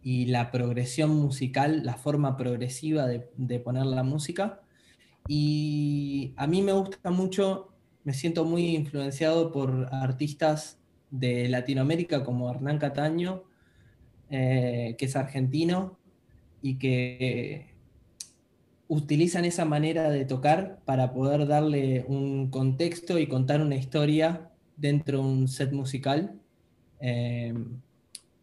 Speaker 6: y la progresión musical, la forma progresiva de, poner la música. Y a mí me gusta mucho, me siento muy influenciado por artistas de Latinoamérica como Hernán Cataño, eh, que es argentino y que utilizan esa manera de tocar para poder darle un contexto y contar una historia dentro de un set musical. Eh,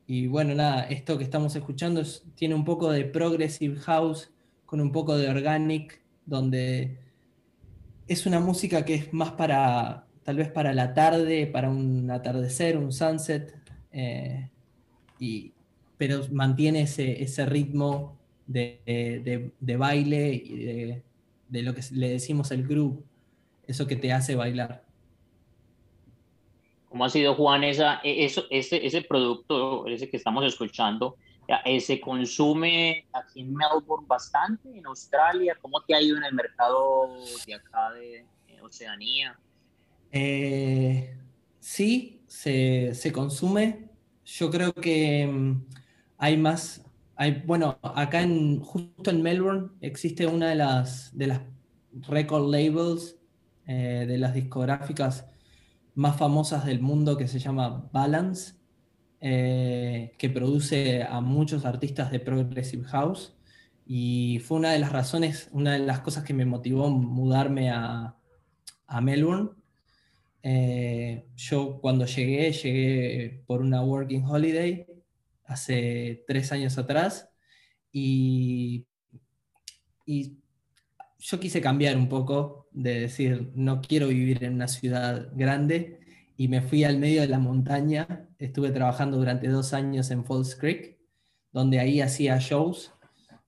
Speaker 6: y bueno, nada, esto que estamos escuchando tiene un poco de progressive house con un poco de organic, donde es una música que es más para, tal vez para la tarde, para un atardecer, un sunset, eh, y, pero mantiene ese, ese ritmo de, baile y de, lo que le decimos el groove, eso que te hace bailar.
Speaker 2: ¿Cómo ha sido, Juan, esa, e, eso, ese, ese producto, ese que estamos escuchando, eh, se consume aquí en Melbourne bastante, en Australia? ¿Cómo te ha ido en el mercado de acá de Oceanía?
Speaker 6: Eh, sí, se, se, consume. Yo creo que mm, hay más bueno, acá en, justo en Melbourne existe una de las, de las record labels eh, de las discográficas más famosas del mundo que se llama Balance, eh, que produce a muchos artistas de Progressive House. Y fue una de las razones, una de las cosas que me motivó mudarme a, a Melbourne. Eh, yo cuando llegué, llegué por una working holiday hace tres años atrás y, y yo quise cambiar un poco, de decir, no quiero vivir en una ciudad grande y me fui al medio de la montaña. Estuve trabajando durante dos años en Falls Creek, donde ahí hacía shows,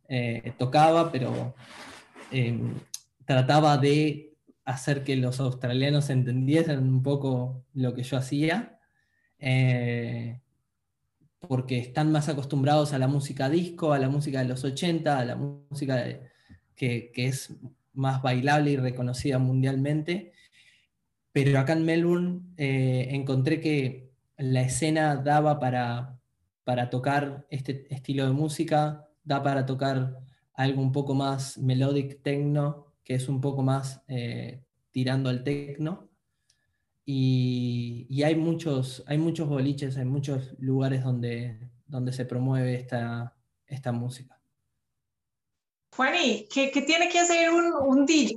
Speaker 6: eh, tocaba, pero em, trataba de hacer que los australianos entendiesen un poco lo que yo hacía. Eh, porque están más acostumbrados a la música disco, a la música de los 80, a la música que, es más bailable y reconocida mundialmente. Pero acá en Melbourne eh, encontré que la escena daba para, para tocar este estilo de música, da para tocar algo un poco más melodic techno, que es un poco más eh, tirando al techno. Y, hay, muchos, hay muchos boliches, hay muchos lugares donde, donde se promueve esta, esta música.
Speaker 1: Juani, ¿qué, tiene que hacer un, un DJ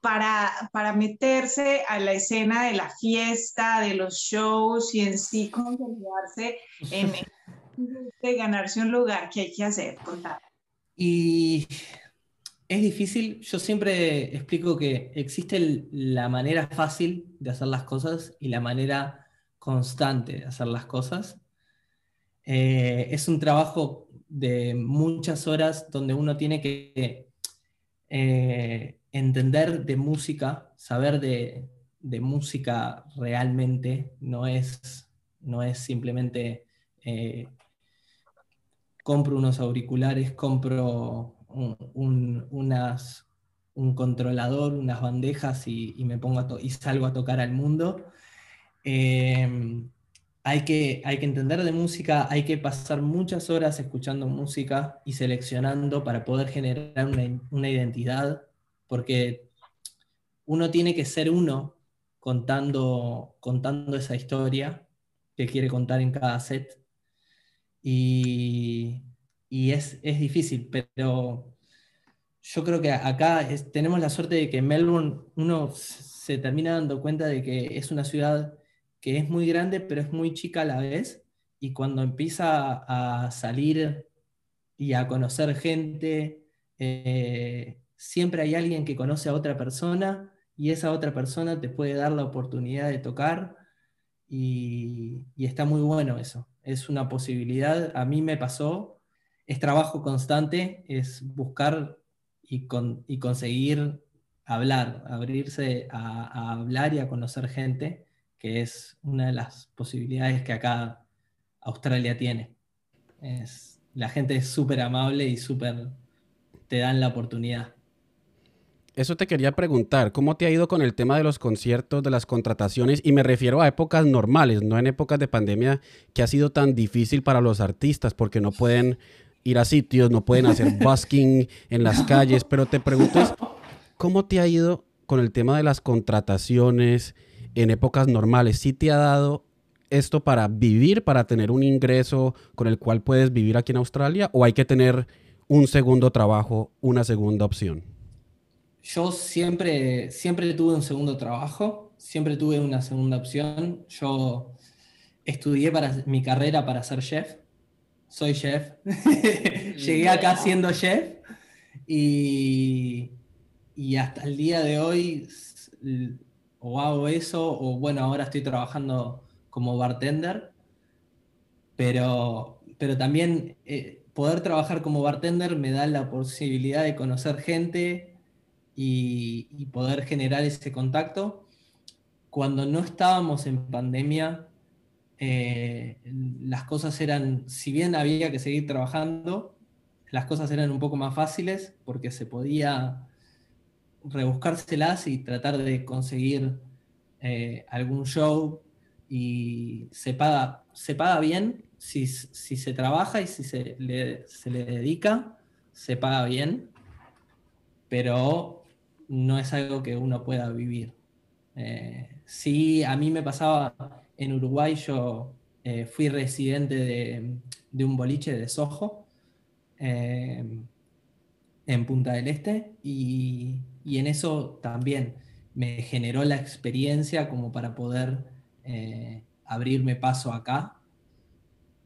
Speaker 1: para, para, meterse a la escena de la fiesta, de los shows y en sí consolidarse en, ganarse un lugar? ¿Qué hay que hacer?
Speaker 6: Y es difícil, yo siempre explico que existe la manera fácil de hacer las cosas y la manera constante de hacer las cosas. Eh, es un trabajo de muchas horas donde uno tiene que eh, entender de música, saber de, música realmente, no es, no es simplemente eh, compro unos auriculares, compro un, unas, un controlador, unas bandejas y, me pongo y salgo a tocar al mundo. Em, hay, que, hay que entender de música, hay que pasar muchas horas escuchando música y seleccionando para poder generar una, una identidad, porque uno tiene que ser uno contando, contando esa historia que quiere contar en cada set. Y, y es, es difícil, pero yo creo que acá tenemos la suerte de que Melbourne uno se termina dando cuenta de que es una ciudad que es muy grande, pero es muy chica a la vez, y cuando empieza a salir y a conocer gente, eh, siempre hay alguien que conoce a otra persona y esa otra persona te puede dar la oportunidad de tocar y está muy bueno eso. Es una posibilidad, a mí me pasó es trabajo constante, es buscar y, y conseguir hablar, abrirse a, hablar y a conocer gente, que es una de las posibilidades que acá Australia tiene. Es, la gente es súper amable y súper te dan la oportunidad.
Speaker 3: eso te quería preguntar, ¿cómo te ha ido con el tema de los conciertos, de las contrataciones? Y me refiero a épocas normales, no en épocas de pandemia, que ha sido tan difícil para los artistas porque no pueden ir a sitios, no pueden hacer busking en las calles, pero te pregunto, ¿cómo te ha ido con el tema de las contrataciones en épocas normales? ¿Sí te ha dado esto para vivir, para tener un ingreso con el cual puedes vivir aquí en Australia o hay que tener un segundo trabajo, una segunda opción?
Speaker 6: Yo siempre, siempre tuve un segundo trabajo, siempre tuve una segunda opción. Yo estudié para mi carrera para ser chef, soy chef, llegué acá siendo chef y, y hasta el día de hoy o hago eso o bueno, ahora estoy trabajando como bartender, pero, pero también eh, poder trabajar como bartender me da la posibilidad de conocer gente y, poder generar ese contacto. Cuando no estábamos en pandemia, eh, las cosas eran, si bien había que seguir trabajando, las cosas eran un poco más fáciles porque se podía rebuscárselas y tratar de conseguir eh, algún show y se paga, se paga bien si, se trabaja y si se le, dedica, se paga bien, pero no es algo que uno pueda vivir. Eh, sí, a mí me pasaba en Uruguay, yo eh, fui residente de, un boliche de Soho eh, en Punta del Este y, y en eso también me generó la experiencia como para poder eh, abrirme paso acá.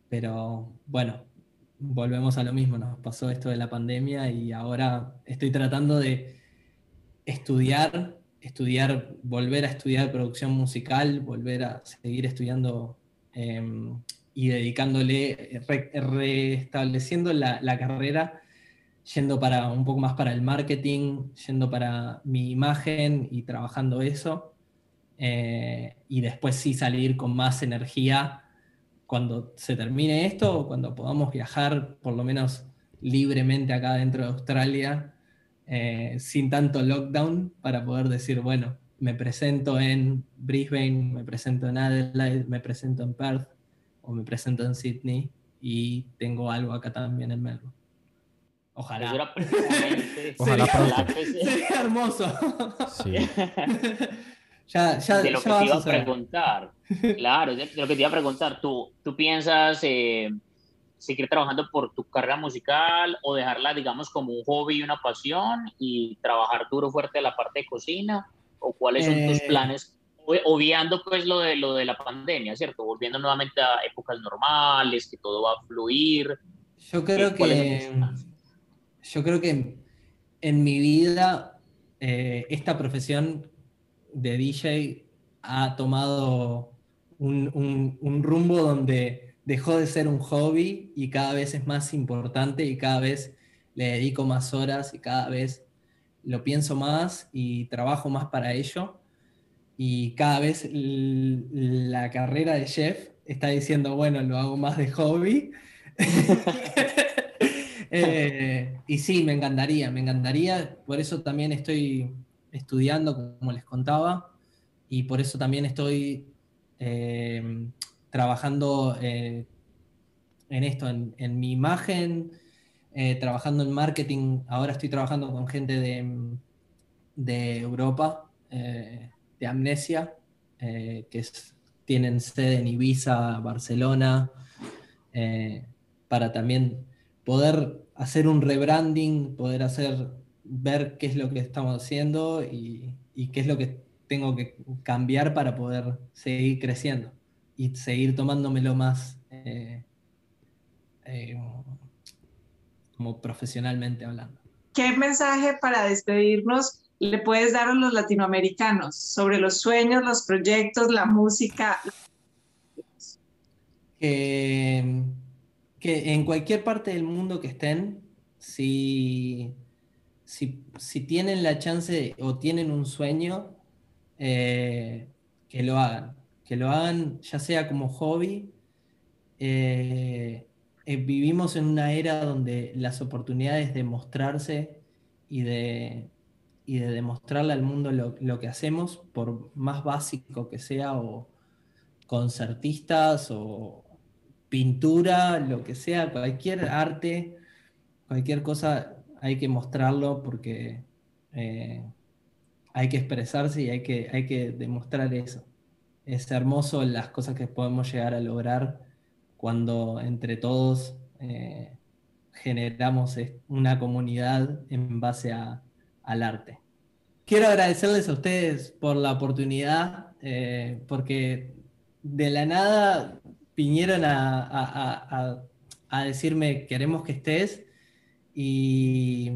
Speaker 6: Pero bueno, volvemos a lo mismo, nos pasó esto de la pandemia y ahora estoy tratando de estudiar, estudiar, volver a estudiar producción musical, volver a seguir estudiando em, y dedicándole, restableciendo la, carrera, yendo para un poco más para el marketing, yendo para mi imagen y trabajando eso. Eh, y después sí salir con más energía cuando se termine esto cuando podamos viajar por lo menos libremente acá dentro de Australia eh, sin tanto lockdown para poder decir, bueno, me presento en Brisbane, me presento en Adelaide, me presento en Perth o me presento en Sydney y tengo algo acá también en Melbourne. Ojalá. Ojalá sería, hermoso. Sí.
Speaker 2: de lo que te iba a preguntar. Claro, de, lo que te iba a preguntar. ¿Tú, tú piensas eh, seguir trabajando por tu carrera musical o dejarla, digamos, como un hobby y una pasión y trabajar duro, fuerte en la parte de cocina? ¿O cuáles son tus eh. planes? Obviando pues lo de, lo de la pandemia, ¿cierto? Volviendo nuevamente a épocas normales, que todo va a fluir.
Speaker 6: Yo creo que... Yo creo que en mi vida eh, esta profesión de DJ ha tomado un, rumbo donde dejó de ser un hobby y cada vez es más importante y cada vez le dedico más horas y cada vez lo pienso más y trabajo más para ello. Y cada vez la carrera de chef está diciendo, bueno, lo hago más de hobby. Eh, y sí, me encantaría, me encantaría. Por eso también estoy estudiando, como les contaba, y por eso también estoy eh, trabajando eh, en esto, en, mi imagen, eh, trabajando en marketing. Ahora estoy trabajando con gente de, de Europa, de Amnesia, que tienen sede en Ibiza, Barcelona, para también poder hacer un rebranding, poder hacer ver qué es lo que estamos haciendo y, qué es lo que tengo que cambiar para poder seguir creciendo y seguir tomándomelo más eh, eh, como profesionalmente hablando.
Speaker 1: ¿Qué mensaje para despedirnos le puedes dar a los latinoamericanos sobre los sueños, los proyectos, la música?
Speaker 6: Que, que en cualquier parte del mundo que estén, si si, tienen la chance o tienen un sueño, eh, que lo hagan. Que lo hagan ya sea como hobby. Eh, eh, vivimos en una era donde las oportunidades de mostrarse y de, y de demostrarle al mundo lo, que hacemos, por más básico que sea, o concertistas, o pintura, lo que sea, cualquier arte, cualquier cosa, hay que mostrarlo porque eh, hay que expresarse y hay que, hay que demostrar eso. Es hermoso las cosas que podemos llegar a lograr cuando entre todos eh, generamos una comunidad en base al arte. Quiero agradecerles a ustedes por la oportunidad, eh, porque de la nada vinieron a, decirme queremos que estés y,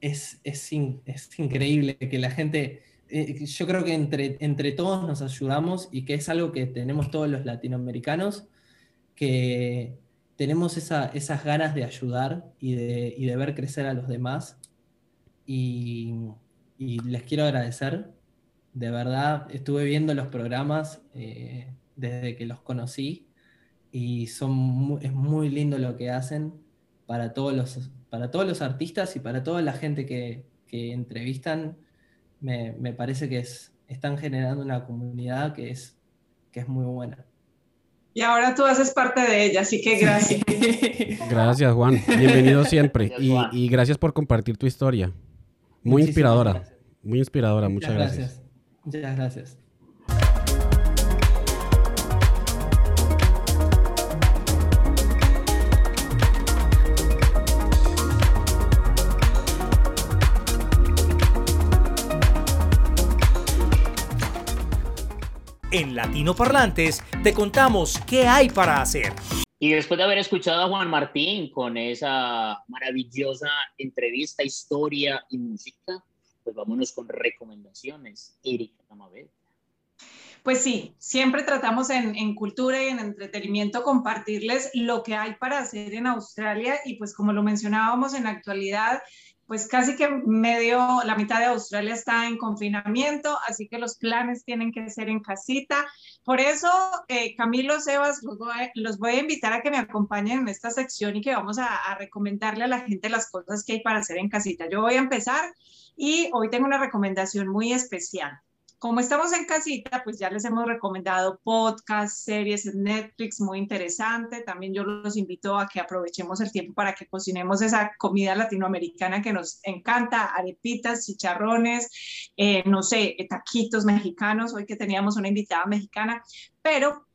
Speaker 6: es, es, increíble que la gente, eh, yo creo que entre, entre todos nos ayudamos y que es algo que tenemos todos los latinoamericanos, que tenemos esas ganas de ayudar y de, ver crecer a los demás. Y, les quiero agradecer. De verdad, estuve viendo los programas eh, desde que los conocí y son es muy lindo lo que hacen para todos los, para todos los artistas y para toda la gente que, entrevistan. Me, parece que es, están generando una comunidad que es, que es muy buena.
Speaker 1: Y ahora tú haces parte de ella, así que gracias.
Speaker 3: Gracias, Juan. Bienvenido siempre. y, gracias por compartir tu historia. Muy inspiradora. Muy inspiradora. Muchas, gracias.
Speaker 6: Muchas gracias.
Speaker 4: En Latino Parlantes te contamos qué hay para hacer.
Speaker 2: Y después de haber escuchado a Juan Martín con esa maravillosa entrevista, historia y música, pues vámonos con recomendaciones. Erika Tamabel.
Speaker 1: Pues sí, siempre tratamos en, en, cultura y en entretenimiento compartirles lo que hay para hacer en Australia y pues como lo mencionábamos en la actualidad, pues casi que medio, la mitad de Australia está en confinamiento, así que los planes tienen que ser en casita. Por eso, eh, Camilo Sebas, los voy, a, invitar a que me acompañen en esta sección y que vamos a recomendarle a la gente las cosas que hay para hacer en casita. Yo voy a empezar y hoy tengo una recomendación muy especial como estamos en casita, pues ya les hemos recomendado podcasts, series en Netflix muy interesante. También yo los invito a que aprovechemos el tiempo para que cocinemos esa comida latinoamericana que nos encanta, arepitas, chicharrones, eh, no sé, taquitos mexicanos. Hoy que teníamos una invitada mexicana, pero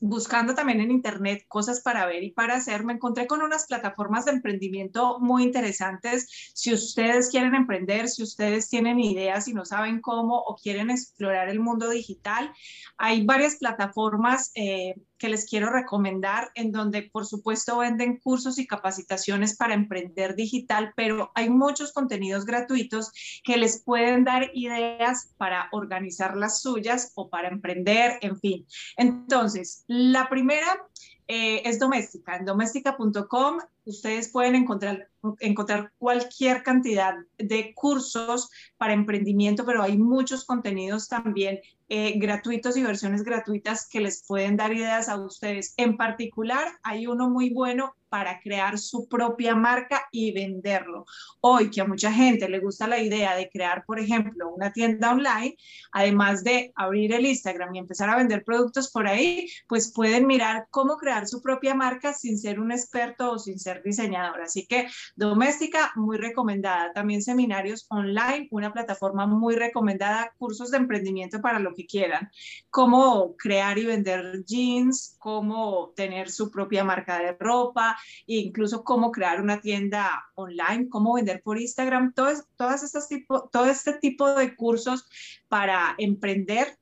Speaker 1: buscando también en internet cosas para ver y para hacer, me encontré con unas plataformas de emprendimiento muy interesantes. Si ustedes quieren emprender, si ustedes tienen ideas y no saben cómo o quieren explorar el mundo digital, hay varias plataformas eh, que les quiero recomendar, en donde por supuesto venden cursos y capacitaciones para emprender digital, pero hay muchos contenidos gratuitos que les pueden dar ideas para organizar las suyas o para emprender, en fin. Entonces, la primera eh, es doméstica. En doméstica.com ustedes pueden encontrar, encontrar cualquier cantidad de cursos para emprendimiento, pero hay muchos contenidos también eh, gratuitos y versiones gratuitas que les pueden dar ideas a ustedes. En particular, hay uno muy bueno para crear su propia marca y venderlo. Hoy que a mucha gente le gusta la idea de crear, por ejemplo, una tienda online, además de abrir el Instagram y empezar a vender productos por ahí, pues pueden mirar cómo crear su propia marca sin ser un experto o sin ser diseñador. Así que doméstica, muy recomendada. También seminarios online, una plataforma muy recomendada, cursos de emprendimiento para lo que quieran, cómo crear y vender jeans, cómo tener su propia marca de ropa, incluso cómo crear una tienda online, cómo vender por Instagram, todo, todas estas tipo, todo este tipo de cursos para emprender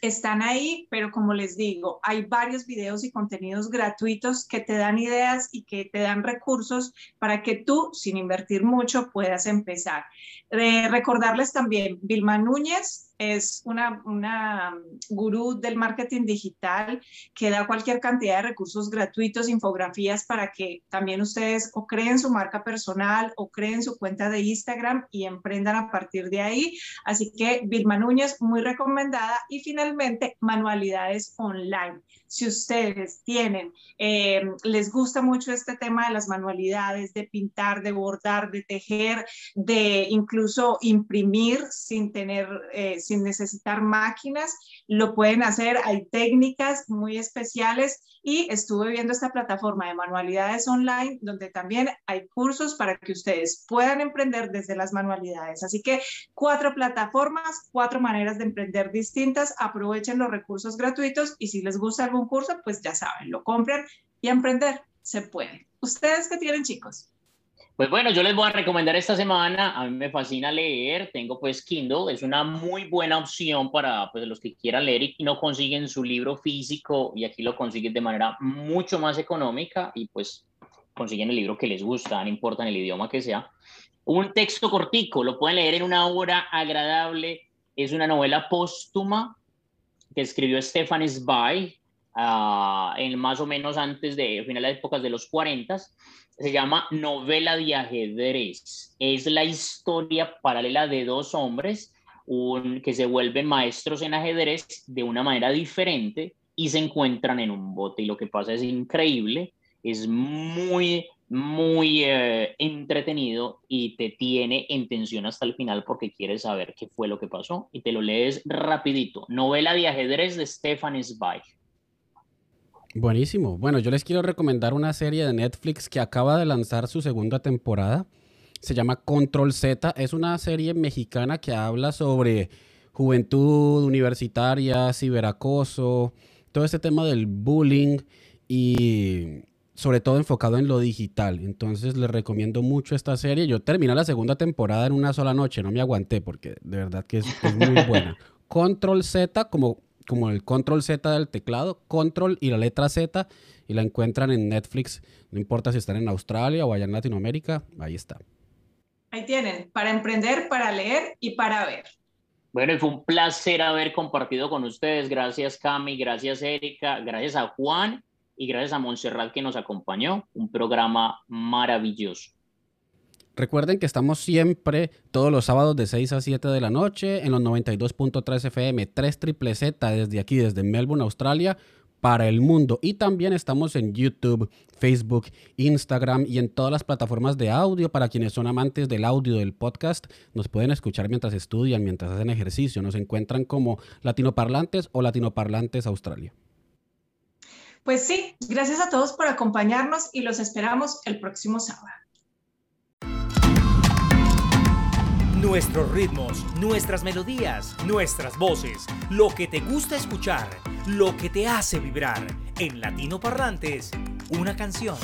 Speaker 1: están ahí, pero como les digo, hay varios videos y contenidos gratuitos que te dan ideas y que te dan recursos para que tú, sin invertir mucho, puedas empezar. Eh, recordarles también, Vilma Núñez es una, una gurú del marketing digital que da cualquier cantidad de recursos gratuitos, infografías para que también ustedes o creen su marca personal o creen su cuenta de Instagram y emprendan a partir de ahí. Así que Vilma Núñez, muy recomendada. Y finalmente, manualidades online. Si ustedes tienen, eh, les gusta mucho este tema de las manualidades, de pintar, de bordar, de tejer, de incluso imprimir sin tener, eh, sin necesitar máquinas, lo pueden hacer. Hay técnicas muy especiales y estuve viendo esta plataforma de manualidades online donde también hay cursos para que ustedes puedan emprender desde las manualidades. Así que cuatro plataformas, cuatro maneras de emprender distintas. Aprovechen los recursos gratuitos y si les gusta algún curso, pues ya saben, lo compran y emprender se puede. ¿Ustedes qué tienen, chicos?
Speaker 2: Pues bueno, yo les voy a recomendar esta semana, a mí me fascina leer, tengo pues Kindle, es una muy buena opción para pues, los que quieran leer y no consiguen su libro físico y aquí lo consiguen de manera mucho más económica y pues consiguen el libro que les gusta, no importa en el idioma que sea. Un texto cortico, lo pueden leer en una hora agradable, es una novela póstuma que escribió Stefan Zweig uh, en más o menos antes de finales de épocas de los 40 se llama Novela de ajedrez. Es la historia paralela de dos hombres un, que se vuelven maestros en ajedrez de una manera diferente y se encuentran en un bote. Y lo que pasa es increíble, es muy, muy eh, entretenido y te tiene en tensión hasta el final porque quieres saber qué fue lo que pasó y te lo lees rapidito. Novela de ajedrez de Stefan Zweig.
Speaker 3: Buenísimo. Bueno, yo les quiero recomendar una serie de Netflix que acaba de lanzar su segunda temporada. Se llama Control Z. Es una serie mexicana que habla sobre juventud universitaria, ciberacoso, todo este tema del bullying y sobre todo enfocado en lo digital. Entonces les recomiendo mucho esta serie. Yo terminé la segunda temporada en una sola noche, no me aguanté porque de verdad que es, es muy buena. Control Z como como el control Z del teclado, control y la letra Z, y la encuentran en Netflix, no importa si están en Australia o allá en Latinoamérica, ahí está.
Speaker 1: Ahí tienen, para emprender, para leer y para ver.
Speaker 2: Bueno, y fue un placer haber compartido con ustedes. Gracias Cami, gracias Erika, gracias a Juan y gracias a Montserrat que nos acompañó. Un programa maravilloso.
Speaker 3: Recuerden que estamos siempre todos los sábados de 6 a 7 de la noche en los 92.3 FM, 3 triple Z desde aquí, desde Melbourne, Australia, para el mundo. Y también estamos en YouTube, Facebook, Instagram y en todas las plataformas de audio para quienes son amantes del audio del podcast. Nos pueden escuchar mientras estudian, mientras hacen ejercicio. Nos encuentran como latinoparlantes o latinoparlantes Australia.
Speaker 1: Pues sí, gracias a todos por acompañarnos y los esperamos el próximo sábado.
Speaker 4: Nuestros ritmos, nuestras melodías, nuestras voces, lo que te gusta escuchar, lo que te hace vibrar. En Latino Parlantes, una canción.